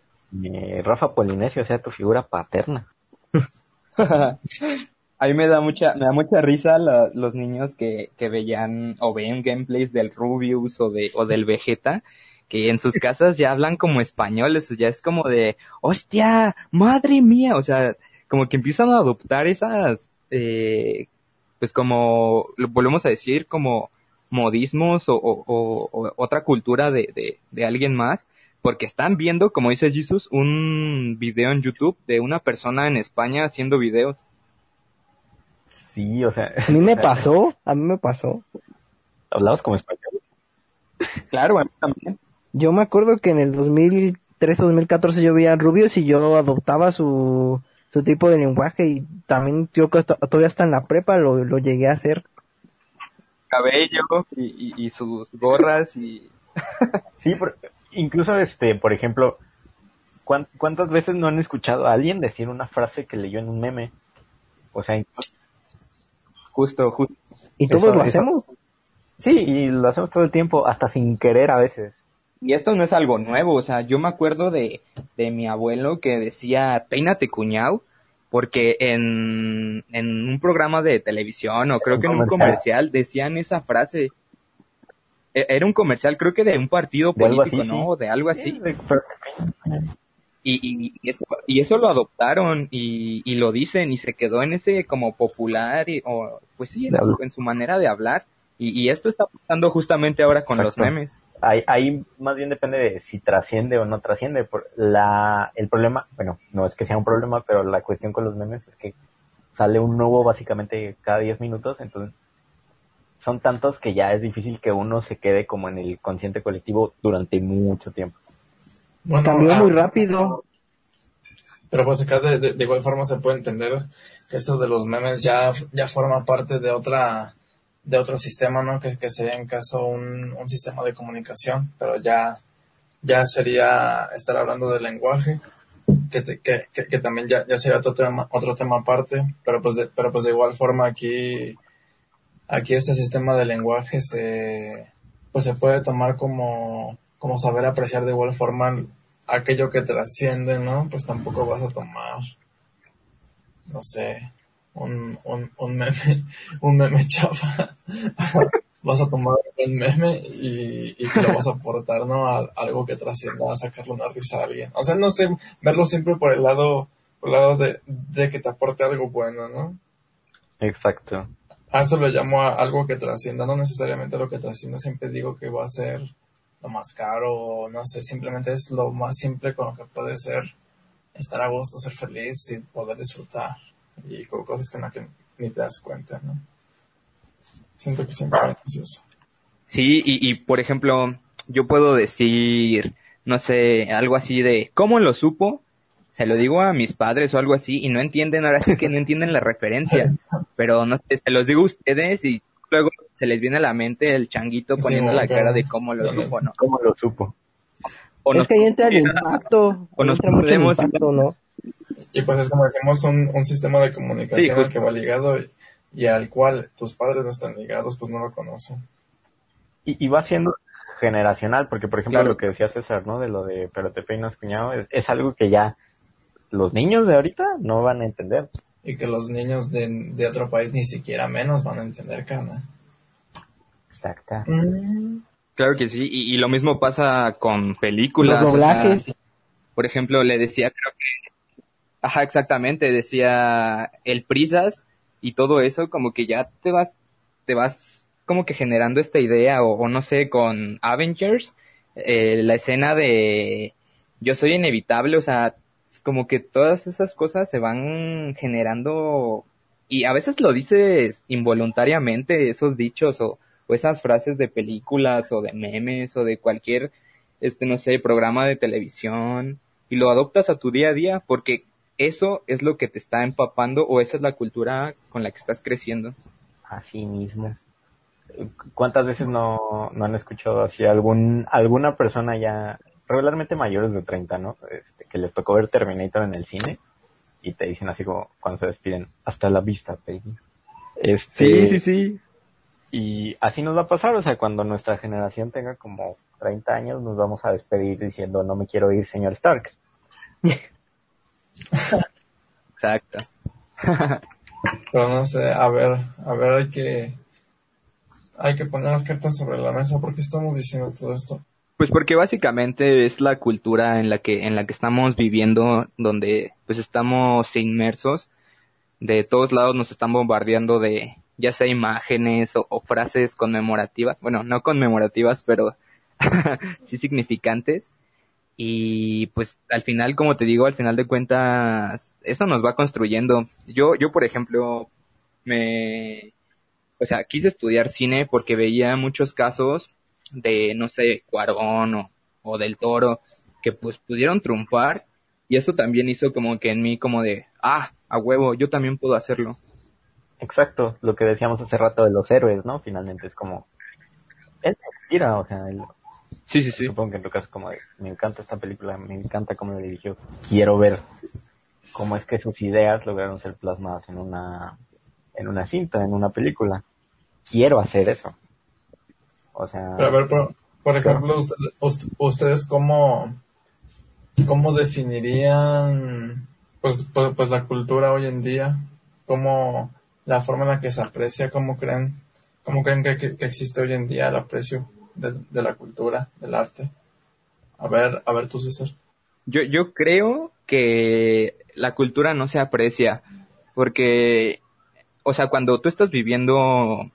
Rafa Polinesio sea tu figura paterna. a mí me da mucha me da mucha risa los niños que, que veían o ven gameplays del Rubius o de o del Vegeta que en sus casas ya hablan como españoles, ya es como de, hostia, madre mía, o sea, como que empiezan a adoptar esas eh, pues como, volvemos a decir, como modismos o, otra cultura de, de, alguien más, porque están viendo, como dice Jesus, un video en YouTube de una persona en España haciendo videos. Sí, o sea. A mí me pasó, a mí me pasó. ¿Hablabas como español? Claro, a mí también. Yo me acuerdo que en el 2013 2014 yo veía a Rubios y yo adoptaba su, su tipo de lenguaje y también yo todavía hasta en la prepa lo, lo llegué a hacer. Cabello y, y, sus gorras y... sí, incluso este, por ejemplo, ¿cuántas veces no han escuchado a alguien decir una frase que leyó en un meme? O sea, justo, justo. ¿Y todos lo hacemos? Sí, y lo hacemos todo el tiempo, hasta sin querer a veces. Y esto no es algo nuevo, o sea, yo me acuerdo de, de mi abuelo que decía, peínate cuñado, porque en, en un programa de televisión o creo que en un comercial decían esa frase. E, era un comercial, creo que de un partido político, ¿no? O de algo así. Y, y, eso, y eso lo adoptaron y, y lo dicen y se quedó en ese como popular, y, o pues sí, en su, manera de hablar. Y, y esto está pasando justamente ahora con los memes. Ahí, ahí más bien depende de si trasciende o no trasciende. Por la, el problema, bueno, no es que sea un problema, pero la cuestión con los memes es que sale un nuevo básicamente cada 10 minutos, entonces son tantos que ya es difícil que uno se quede como en el consciente colectivo durante mucho tiempo. Bueno, Cambió ah, muy rápido. Pero pues acá de, de, igual forma se puede entender que esto de los memes ya, ya forma parte de otra de otro sistema, ¿no? Que, que sería en caso un, un sistema de comunicación, pero ya, ya sería estar hablando del lenguaje, que, que, que, también ya, ya sería otro tema, otro tema aparte, pero pues de, pero pues de igual forma aquí, aquí este sistema de lenguaje se, pues se puede tomar como, como saber apreciar de igual forma aquello que trasciende, ¿no? Pues tampoco vas a tomar, no sé, un, un, un meme, un meme chafa. vas a tomar el meme y, y lo vas a aportar, ¿no? A, algo que trascienda, a sacarle una risa a alguien. O sea, no sé, verlo siempre por el lado, por el lado de, de que te aporte algo bueno, ¿no? Exacto. A eso lo llamo a algo que trascienda, no necesariamente lo que trascienda, siempre digo que va a ser lo más caro, no sé, simplemente es lo más simple con lo que puede ser estar a gusto, ser feliz y poder disfrutar y con cosas que, no, que ni te das cuenta, ¿no? Siento que siempre es eso. Sí, y, y por ejemplo, yo puedo decir, no sé, algo así de, ¿cómo lo supo? Se lo digo a mis padres o algo así y no entienden, ahora sí que no entienden la referencia, pero no sé, se los digo a ustedes y luego se les viene a la mente el changuito poniendo la cara de cómo lo supo, ¿no? ¿Cómo lo supo? O es que ahí entra el impacto. O nos podemos, ¿no? Y pues es como decimos, un, un sistema de comunicación al que va ligado y, al cual tus padres no están ligados, pues no lo conocen. Y, y va siendo generacional, porque por ejemplo lo que decía César, ¿no? De lo de pero te peinas cuñado, es, algo que ya los niños de ahorita no van a entender. Y que los niños de, de otro país ni siquiera menos van a entender, carnal. Exacto. Mm. Claro que sí, y, y, lo mismo pasa con películas. Los doblajes. por ejemplo, le decía, creo que Ajá, exactamente, decía el prisas y todo eso, como que ya te vas, te vas como que generando esta idea, o, no sé, con Avengers, eh, la escena de yo soy inevitable, o sea, como que todas esas cosas se van generando y a veces lo dices involuntariamente, esos dichos o, o esas frases de películas o de memes o de cualquier, este, no sé, programa de televisión y lo adoptas a tu día a día porque eso es lo que te está empapando o esa es la cultura con la que estás creciendo. Así mismo. ¿Cuántas veces no, no han escuchado así algún, alguna persona ya, regularmente mayores de 30, ¿no? Este, que les tocó ver Terminator en el cine y te dicen así como cuando se despiden, hasta la vista, Peggy. Este, sí, sí, sí. Y así nos va a pasar, o sea, cuando nuestra generación tenga como 30 años, nos vamos a despedir diciendo, no me quiero ir, señor Stark. Exacto. Pero no sé, a ver, a ver, hay que, hay que poner las cartas sobre la mesa. ¿Por qué estamos diciendo todo esto? Pues porque básicamente es la cultura en la que, en la que estamos viviendo, donde pues estamos inmersos. De todos lados nos están bombardeando de ya sea imágenes o frases conmemorativas, bueno, no conmemorativas, pero sí significantes y pues al final, como te digo, al final de cuentas, eso nos va construyendo. Yo, yo por ejemplo, me, o sea, quise estudiar cine porque veía muchos casos de, no sé, Cuarón o, o del Toro, que pues pudieron triunfar y eso también hizo como que en mí como de, ah, a huevo, yo también puedo hacerlo. Exacto, lo que decíamos hace rato de los héroes, ¿no? Finalmente es como, él mira, o sea, él, Sí, sí, sí. Supongo que en tu caso como de, me encanta esta película, me encanta cómo la dirigió. Quiero ver cómo es que sus ideas lograron ser plasmadas en una, en una cinta, en una película. Quiero hacer eso. O sea. Pero a ver, por, ejemplo, ustedes, ustedes cómo, cómo definirían, pues, pues, pues, la cultura hoy en día, cómo la forma en la que se aprecia, cómo creen, cómo creen que, que existe hoy en día el aprecio de, la cultura, del arte. A ver, a ver tú, César. Yo, yo creo que la cultura no se aprecia porque, o sea, cuando tú estás viviendo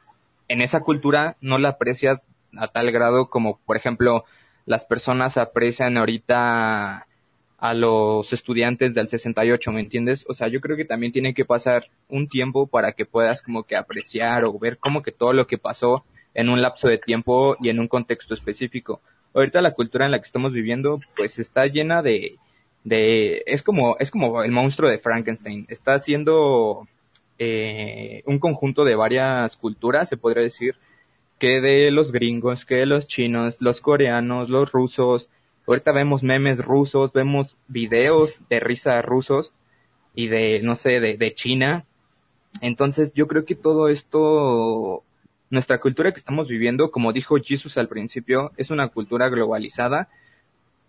en esa cultura, no la aprecias a tal grado como, por ejemplo, las personas aprecian ahorita a los estudiantes del 68, ¿me entiendes? O sea, yo creo que también tiene que pasar un tiempo para que puedas como que apreciar o ver como que todo lo que pasó en un lapso de tiempo y en un contexto específico. Ahorita la cultura en la que estamos viviendo pues está llena de de es como es como el monstruo de Frankenstein, está haciendo eh, un conjunto de varias culturas, se podría decir, que de los gringos, que de los chinos, los coreanos, los rusos, ahorita vemos memes rusos, vemos videos de risa rusos y de, no sé, de, de China. Entonces yo creo que todo esto, nuestra cultura que estamos viviendo, como dijo Jesus al principio, es una cultura globalizada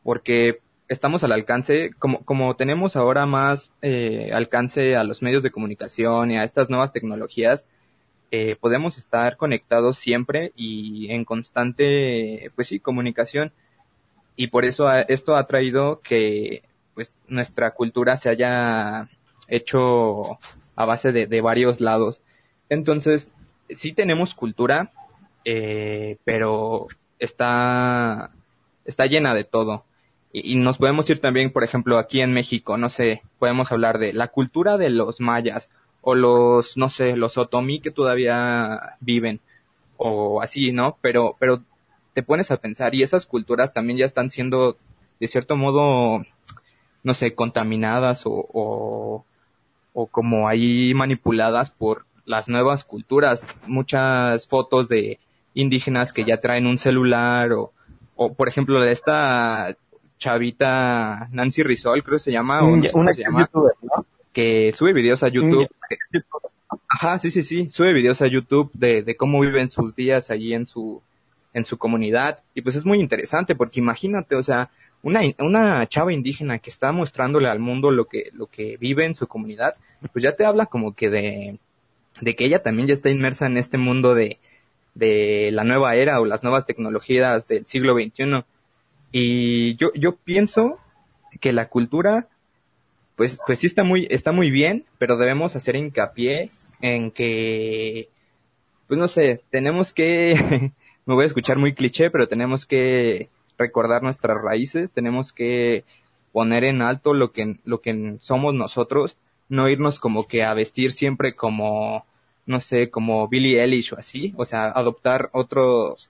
porque estamos al alcance, como, como tenemos ahora más eh, alcance a los medios de comunicación y a estas nuevas tecnologías, eh, podemos estar conectados siempre y en constante, pues sí, comunicación. Y por eso esto ha traído que pues nuestra cultura se haya hecho a base de, de varios lados. Entonces, sí tenemos cultura, eh, pero está, está llena de todo. Y, nos podemos ir también, por ejemplo, aquí en México, no sé, podemos hablar de la cultura de los mayas o los, no sé, los otomí que todavía viven o así, ¿no? Pero, pero te pones a pensar y esas culturas también ya están siendo, de cierto modo, no sé, contaminadas o, o como ahí manipuladas por las nuevas culturas. Muchas fotos de indígenas que ya traen un celular o, o por ejemplo, de esta chavita Nancy Rizol, creo que se llama, o una se llama, que sube videos a YouTube. Ajá, sí, sí, sí, sube videos a YouTube de, de cómo viven sus días allí en su, en su comunidad. Y pues es muy interesante porque imagínate, o sea, una, una chava indígena que está mostrándole al mundo lo que, lo que vive en su comunidad, pues ya te habla como que de, de que ella también ya está inmersa en este mundo de, de la nueva era o las nuevas tecnologías del siglo XXI. Y yo, yo pienso que la cultura, pues, pues sí está muy, está muy bien, pero debemos hacer hincapié en que, pues no sé, tenemos que, me voy a escuchar muy cliché, pero tenemos que recordar nuestras raíces, tenemos que poner en alto lo que, lo que somos nosotros, no irnos como que a vestir siempre como, no sé, como Billie Eilish o así, o sea, adoptar otros,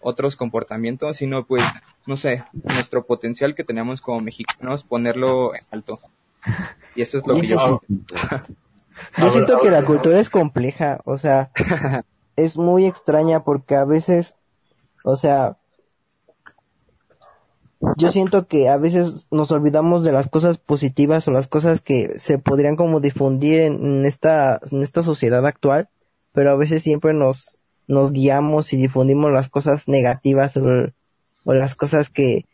otros comportamientos, sino pues, no sé, nuestro potencial que tenemos como mexicanos, ponerlo en alto. Y eso es lo que yo... Yo siento que la cultura es compleja, o sea, es muy extraña porque a veces, o sea, yo siento que a veces nos olvidamos de las cosas positivas o las cosas que se podrían como difundir en esta, en esta sociedad actual, pero a veces siempre nos, nos guiamos y difundimos las cosas negativas o, las cosas que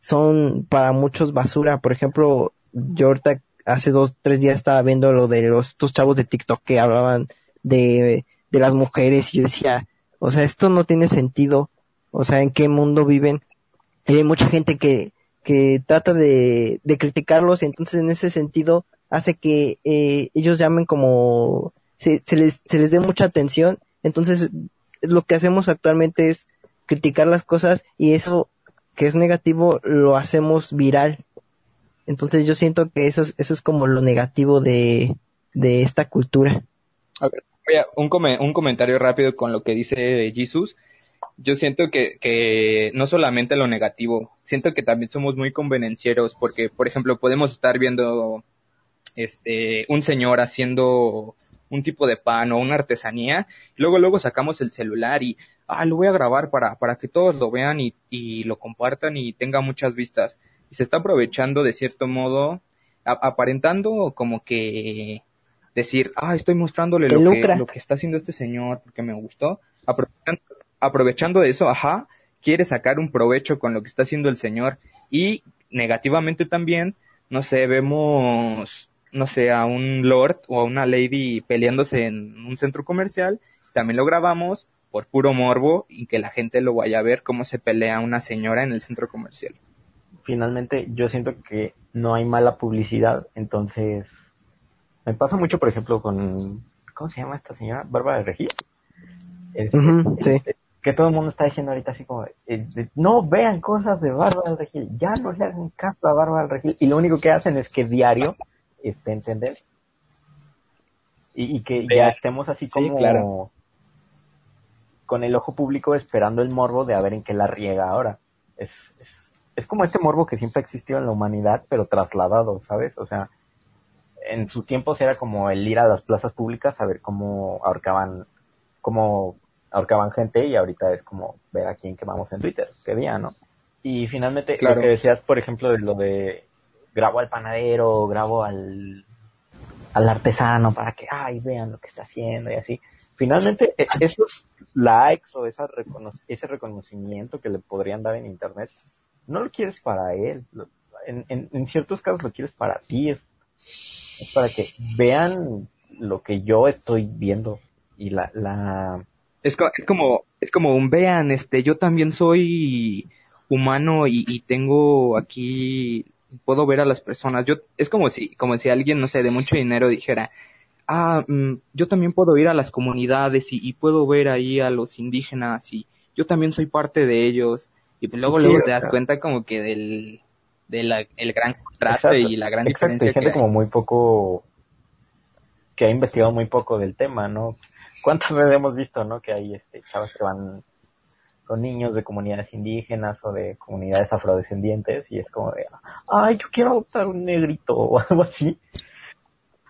son para muchos basura. Por ejemplo, yo ahorita hace dos, tres días estaba viendo lo de los, estos chavos de TikTok que hablaban de, de las mujeres y yo decía, o sea, esto no tiene sentido. O sea, ¿en qué mundo viven? Hay mucha gente que, que trata de, de criticarlos y entonces en ese sentido hace que eh, ellos llamen como, se, les, se les dé mucha atención. Entonces, lo que hacemos actualmente es criticar las cosas y eso que es negativo lo hacemos viral. Entonces yo siento que eso es, eso es como lo negativo de, de esta cultura. A ver, un, come- un comentario rápido con lo que dice Jesus. Yo siento que, que no solamente lo negativo, siento que también somos muy convenencieros porque, por ejemplo, podemos estar viendo este un señor haciendo un tipo de pan o una artesanía, y luego luego sacamos el celular y ah, lo voy a grabar para, para que todos lo vean y, y lo compartan y tenga muchas vistas. Y se está aprovechando de cierto modo, a- aparentando como que decir, ah, estoy mostrándole lo que, lo que está haciendo este señor porque me gustó. Aprovechando, aprovechando de eso, ajá, quiere sacar un provecho con lo que está haciendo el señor. Y negativamente también, no sé, vemos, no sé, a un lord o a una lady peleándose en un centro comercial, también lo grabamos por puro morbo y que la gente lo vaya a ver cómo se pelea una señora en el centro comercial. finalmente yo siento que no hay mala publicidad, entonces me pasa mucho, por ejemplo, con ¿cómo se llama esta señora? Bárbara de Regil. Este, sí. Que todo el mundo está diciendo ahorita así como, eh, de, no vean cosas de Bárbara del Regil, ya no le hagan caso a Bárbara del Regil, y lo único que hacen es que diario esté en tendencia. Y, y que ya estemos así Sí, como claro. con el ojo público esperando el morbo de a ver en qué la riega ahora. Es, es, es como este morbo que siempre ha existido en la humanidad, pero trasladado, ¿sabes? O sea, en sus tiempos era como el ir a las plazas públicas a ver cómo ahorcaban, cómo ahorcaban gente y ahorita es como ver a quién quemamos en Twitter, qué día, ¿no? Y finalmente Claro. lo que decías, por ejemplo, de lo de grabo al panadero, grabo al, al artesano para que, ay, vean lo que está haciendo y así. Finalmente, e- esos likes o esa recono- ese reconocimiento que le podrían dar en internet, no lo quieres para él. Lo- En, en, en ciertos casos lo quieres para ti. Es, es para que vean lo que yo estoy viendo. Y la, la, Es, co- es como, es como un vean, este, yo también soy humano y, y tengo aquí, puedo ver a las personas. Yo, es como si, como si alguien, no sé, de mucho dinero dijera, ah, mm, yo también puedo ir a las comunidades y, y puedo ver ahí a los indígenas y yo también soy parte de ellos. Y pues luego, Sí, luego te das cuenta como que del, de la, el gran contraste Exacto, y la gran exacto, diferencia hay gente que como muy poco, que ha investigado muy poco del tema, ¿no? ¿Cuántas veces hemos visto, no? Que hay este, chavas que van con niños de comunidades indígenas o de comunidades afrodescendientes y es como de, ay, yo quiero adoptar un negrito o algo así.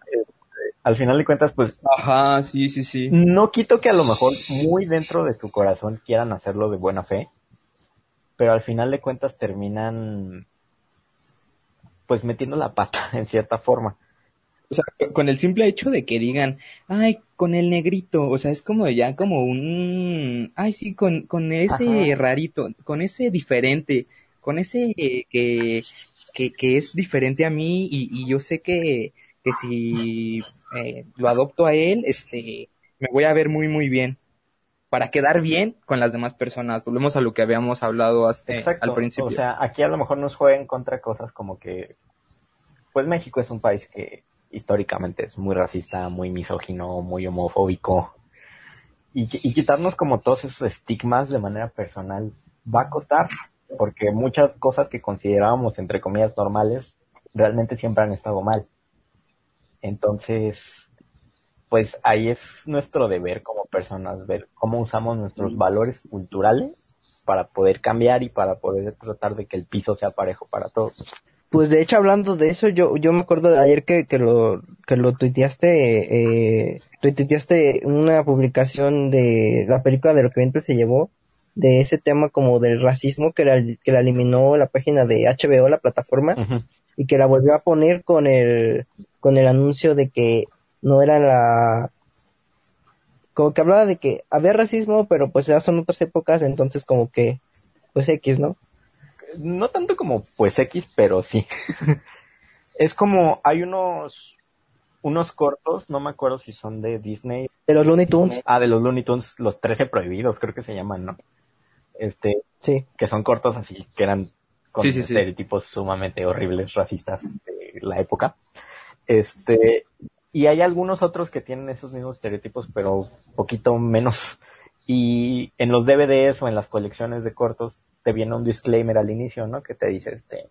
Este, al final de cuentas, pues Ajá, sí, sí, sí. no quito que a lo mejor muy dentro de su corazón quieran hacerlo de buena fe, pero al final de cuentas terminan pues metiendo la pata en cierta forma. O sea, con el simple hecho de que digan, ay, con el negrito, o sea, es como ya como un, ay, sí, con, con ese Ajá. rarito, con ese diferente, con ese eh, que, que, que es diferente a mí y, y yo sé que, que si eh, lo adopto a él, este, me voy a ver muy, muy bien. Para quedar bien con las demás personas. Volvemos a lo que habíamos hablado hasta, Exacto. al principio. O sea, aquí a lo mejor nos juegan contra cosas como que, pues México es un país que históricamente es muy racista, muy misógino, muy homofóbico. Y, qui- y quitarnos como todos esos estigmas de manera personal va a costar, porque muchas cosas que considerábamos entre comillas normales realmente siempre han estado mal. Entonces, pues ahí es nuestro deber como personas, ver cómo usamos nuestros valores culturales para poder cambiar y para poder tratar de que el piso sea parejo para todos. Pues de hecho hablando de eso, yo, yo me acuerdo de ayer que, que lo, que lo tuiteaste, eh, retuiteaste una publicación de la película de lo que viento se llevó, de ese tema como del racismo que la, que la eliminó la página de HBO, la plataforma, y que la volvió a poner con el, con el anuncio de que no era la, como que hablaba de que había racismo, pero pues ya son otras épocas, entonces como que, pues X, ¿no? No tanto como pues X, pero sí. es como, hay unos, unos cortos, no me acuerdo si son de Disney. De los Looney Tunes, Ah, de los Looney Tunes, los 13 prohibidos, creo que se llaman, ¿no? Este, sí. que son cortos así, que eran con Sí, sí, sí. estereotipos sumamente horribles, racistas de la época. Este, y hay algunos otros que tienen esos mismos estereotipos, pero poquito menos. Y en los DVDs o en las colecciones de cortos te viene un disclaimer al inicio, ¿no? Que te dice, este,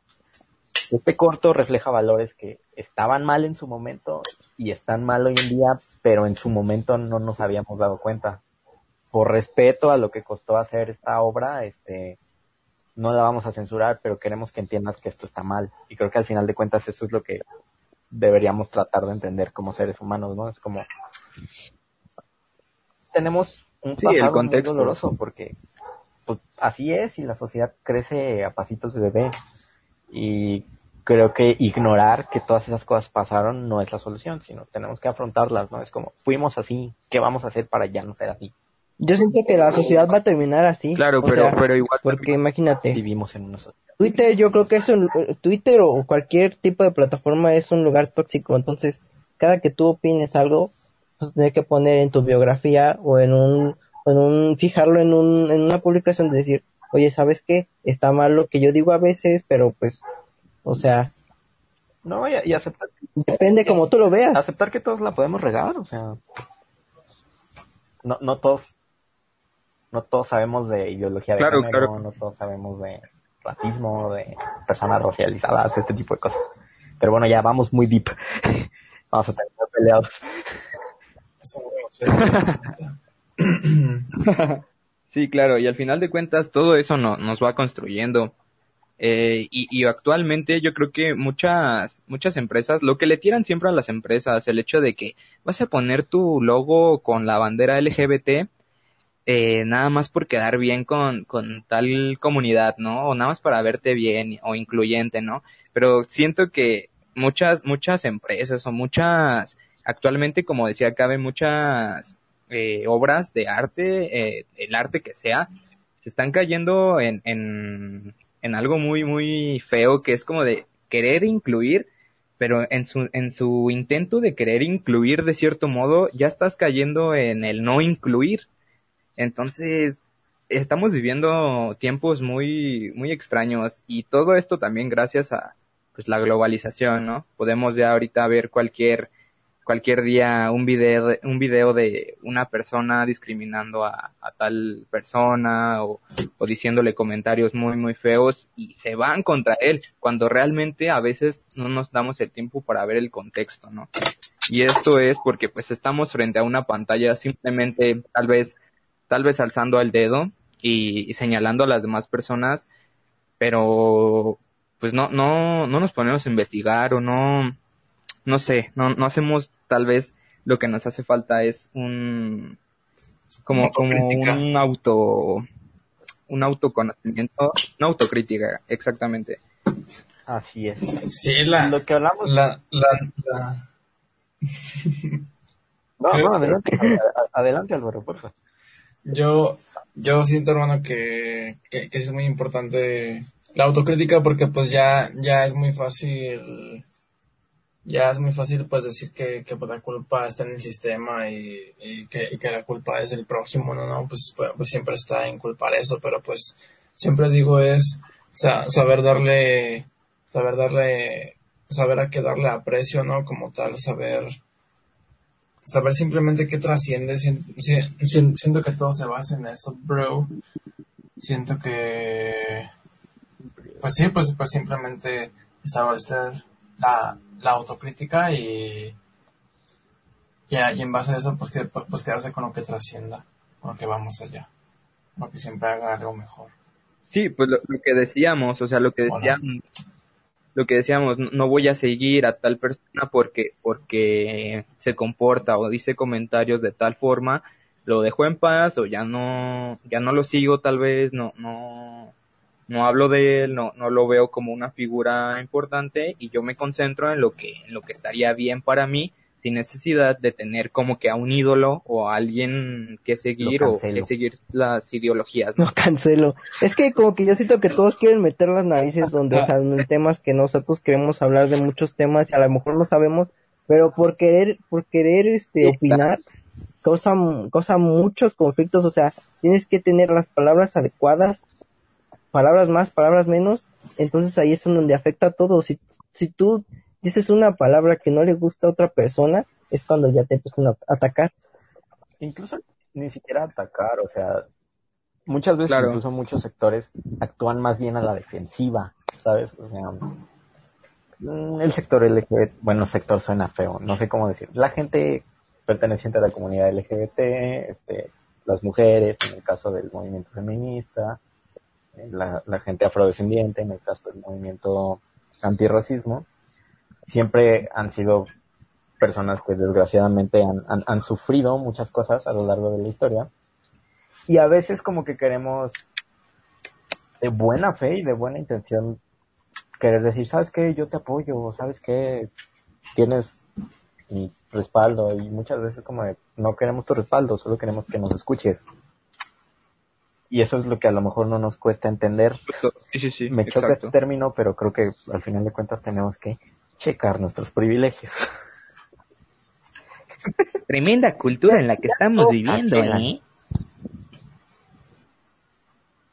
este corto refleja valores que estaban mal en su momento y están mal hoy en día, pero en su momento no nos habíamos dado cuenta. Por respeto a lo que costó hacer esta obra, este, no la vamos a censurar, pero queremos que entiendas que esto está mal. Y creo que al final de cuentas eso es lo que deberíamos tratar de entender como seres humanos, ¿no? Es como tenemos un Sí, el pasado muy contexto. doloroso porque pues, así es y la sociedad crece a pasitos de bebé y creo que ignorar que todas esas cosas pasaron no es la solución, sino tenemos que afrontarlas, ¿no? Es como fuimos así, ¿qué vamos a hacer para ya no ser así? Yo siento que la sociedad va a terminar así. Claro, o pero, sea, pero igual. porque imagínate, Vivimos en una sociedad. Twitter yo creo que es un, Twitter o cualquier tipo de plataforma es un lugar tóxico, entonces cada que tú opines algo, vas a tener que poner en tu biografía o en un, en un, fijarlo en un, en una publicación de decir, oye, ¿sabes qué? Está mal lo que yo digo a veces, pero pues, o sea, No, y, y aceptar, depende como tú lo veas. aceptar que todos la podemos regar, o sea, no, no todos no todos sabemos de ideología de Claro, género, claro. no todos sabemos de racismo, de personas racializadas, este tipo de cosas. Pero bueno, ya vamos muy deep. Vamos a terminar peleados. Sí, claro, y al final de cuentas todo eso no, nos va construyendo. Eh, y, y actualmente yo creo que muchas, muchas empresas, lo que le tiran siempre a las empresas, el hecho de que vas a poner tu logo con la bandera LGBT, eh, nada más por quedar bien con, con tal comunidad, ¿no? O nada más para verte bien o incluyente, ¿no? Pero siento que muchas, muchas empresas o muchas, actualmente, como decía, cabe muchas eh, obras de arte, eh, el arte que sea, se están cayendo en, en, en algo muy, muy feo que es como de querer incluir, pero en su, en su intento de querer incluir de cierto modo, ya estás cayendo en el no incluir. Entonces, estamos viviendo tiempos muy, muy extraños y todo esto también gracias a pues la globalización, ¿no? Podemos ya ahorita ver cualquier cualquier día un video de, un video de una persona discriminando a, tal persona o, diciéndole comentarios muy muy feos y se van contra él cuando realmente a veces no nos damos el tiempo para ver el contexto, ¿no? Y esto es porque pues estamos frente a una pantalla simplemente tal vez tal vez alzando el dedo y señalando a las demás personas, pero pues no no no nos ponemos a investigar o no no sé, no, no hacemos tal vez lo que nos hace falta es un como, como un auto un autoconocimiento, una autocrítica, exactamente. Así es. Sí, la, Lo que hablamos. la, la, la- No, no, adelante, adelante Álvaro, por favor. yo, yo siento, hermano, que, que, que es muy importante la autocrítica porque pues ya, ya es muy fácil, ya es muy fácil pues decir que, que pues, la culpa está en el sistema y, y que, y que la culpa es del prójimo, no, pues, pues, pues siempre está en culpar eso, pero pues siempre digo es sa- saber darle, saber darle, saber a qué darle aprecio, ¿no? Como tal, saber, saber simplemente qué trasciende. Si- si- siento que todo se basa en eso, bro. Siento que, pues sí, pues, pues simplemente establecer la, la autocrítica y, y, y en base a eso, pues, que, pues quedarse con lo que trascienda, con lo que vamos allá, lo que siempre haga algo mejor. Sí, pues lo, lo que decíamos, o sea, lo que decíamos, lo que decíamos, no- no voy a seguir a tal persona porque, porque se comporta o dice comentarios de tal forma, lo dejo en paz o ya no, ya no lo sigo tal vez, no, no, no hablo de él, no, no lo veo como una figura importante y yo me concentro en lo que, en lo que estaría bien para mí sin necesidad de tener como que a un ídolo o a alguien que seguir o que seguir las ideologías, ¿no? No cancelo. Es que como que yo siento que todos quieren meter las narices donde, o sea, en temas que nosotros queremos hablar de muchos temas y a lo mejor no sabemos, pero por querer, por querer este opinar, causa, causa muchos conflictos, o sea, tienes que tener las palabras adecuadas, palabras más, palabras menos, entonces ahí es en donde afecta todo. Si, si tú dices una palabra que no le gusta a otra persona, es cuando ya te empiezan a atacar. Incluso ni siquiera atacar, o sea, muchas veces Claro. incluso muchos sectores actúan más bien a la defensiva, ¿sabes? O sea, mm, el sector LGBT, bueno, sector suena feo, no sé cómo decir. La gente perteneciente a la comunidad LGBT, este, las mujeres, en el caso del movimiento feminista, la, gente afrodescendiente, en el caso del movimiento antirracismo, siempre han sido personas que desgraciadamente han, han, han sufrido muchas cosas a lo largo de la historia. Y a veces como que queremos de buena fe y de buena intención querer decir, ¿sabes qué? Yo te apoyo, ¿sabes qué? Tienes mi respaldo y muchas veces como de, no queremos tu respaldo, solo queremos que nos escuches. Y eso es lo que a lo mejor no nos cuesta entender. Sí, sí, sí, Me choca exacto. este término, pero creo que al final de cuentas tenemos que checar nuestros privilegios. Tremenda cultura en la que estamos viviendo, ¿eh?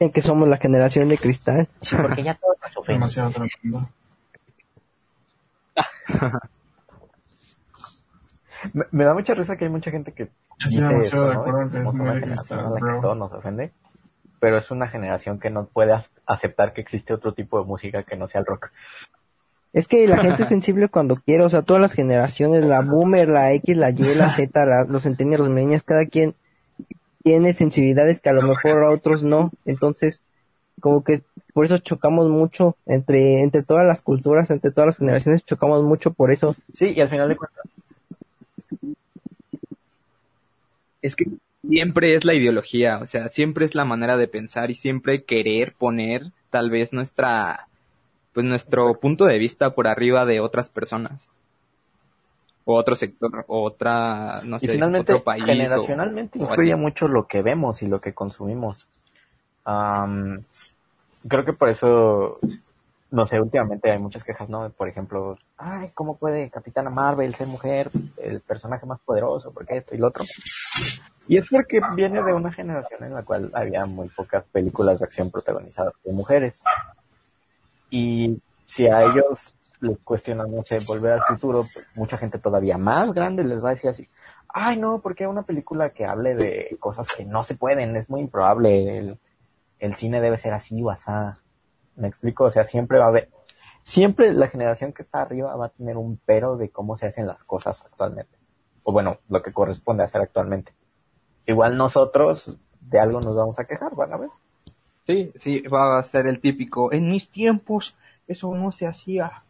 En que somos la generación de cristal. Porque ya todos nos ofenden. Demasiado tremendo. Me, me da mucha risa que hay mucha gente que Estoy demasiado de acuerdo que es muy de cristal, bro. todo nos ofende, pero es una generación que no puede ac- aceptar que existe otro tipo de música que no sea el rock. Es que la gente es sensible cuando quiere, o sea, todas las generaciones, la boomer, la X, la Y, la Z, la- los centennials, los millennials, cada quien tiene sensibilidades que a lo mejor a otros no. Entonces, como que por eso chocamos mucho entre, entre todas las culturas, entre todas las generaciones, chocamos mucho por eso. Sí, y al final de cuentas, Es que siempre es la ideología, o sea, siempre es la manera de pensar y siempre querer poner tal vez nuestra, pues nuestro punto de vista por arriba de otras personas. O otro sector, o otra, no y sé, finalmente, otro país. generacionalmente o influye mucho lo que vemos y lo que consumimos. Creo que por eso, no sé, últimamente hay muchas quejas, ¿no? Por ejemplo, ay, ¿cómo puede Capitana Marvel ser mujer, el personaje más poderoso, porque esto y lo otro? Y es porque viene de una generación en la cual había muy pocas películas de acción protagonizadas por mujeres. Y si a ellos les cuestionan, no sé, volver al futuro, pues mucha gente todavía más grande les va a decir así, ay no, porque una película que hable de cosas que no se pueden, es muy improbable, el, el cine debe ser así o asá. Me explico, o sea, siempre va a haber, siempre la generación que está arriba va a tener un pero de cómo se hacen las cosas actualmente. O bueno, lo que corresponde hacer actualmente. Igual nosotros de algo nos vamos a quejar, van a ver. Sí, sí, va a ser el típico, en mis tiempos eso no se hacía.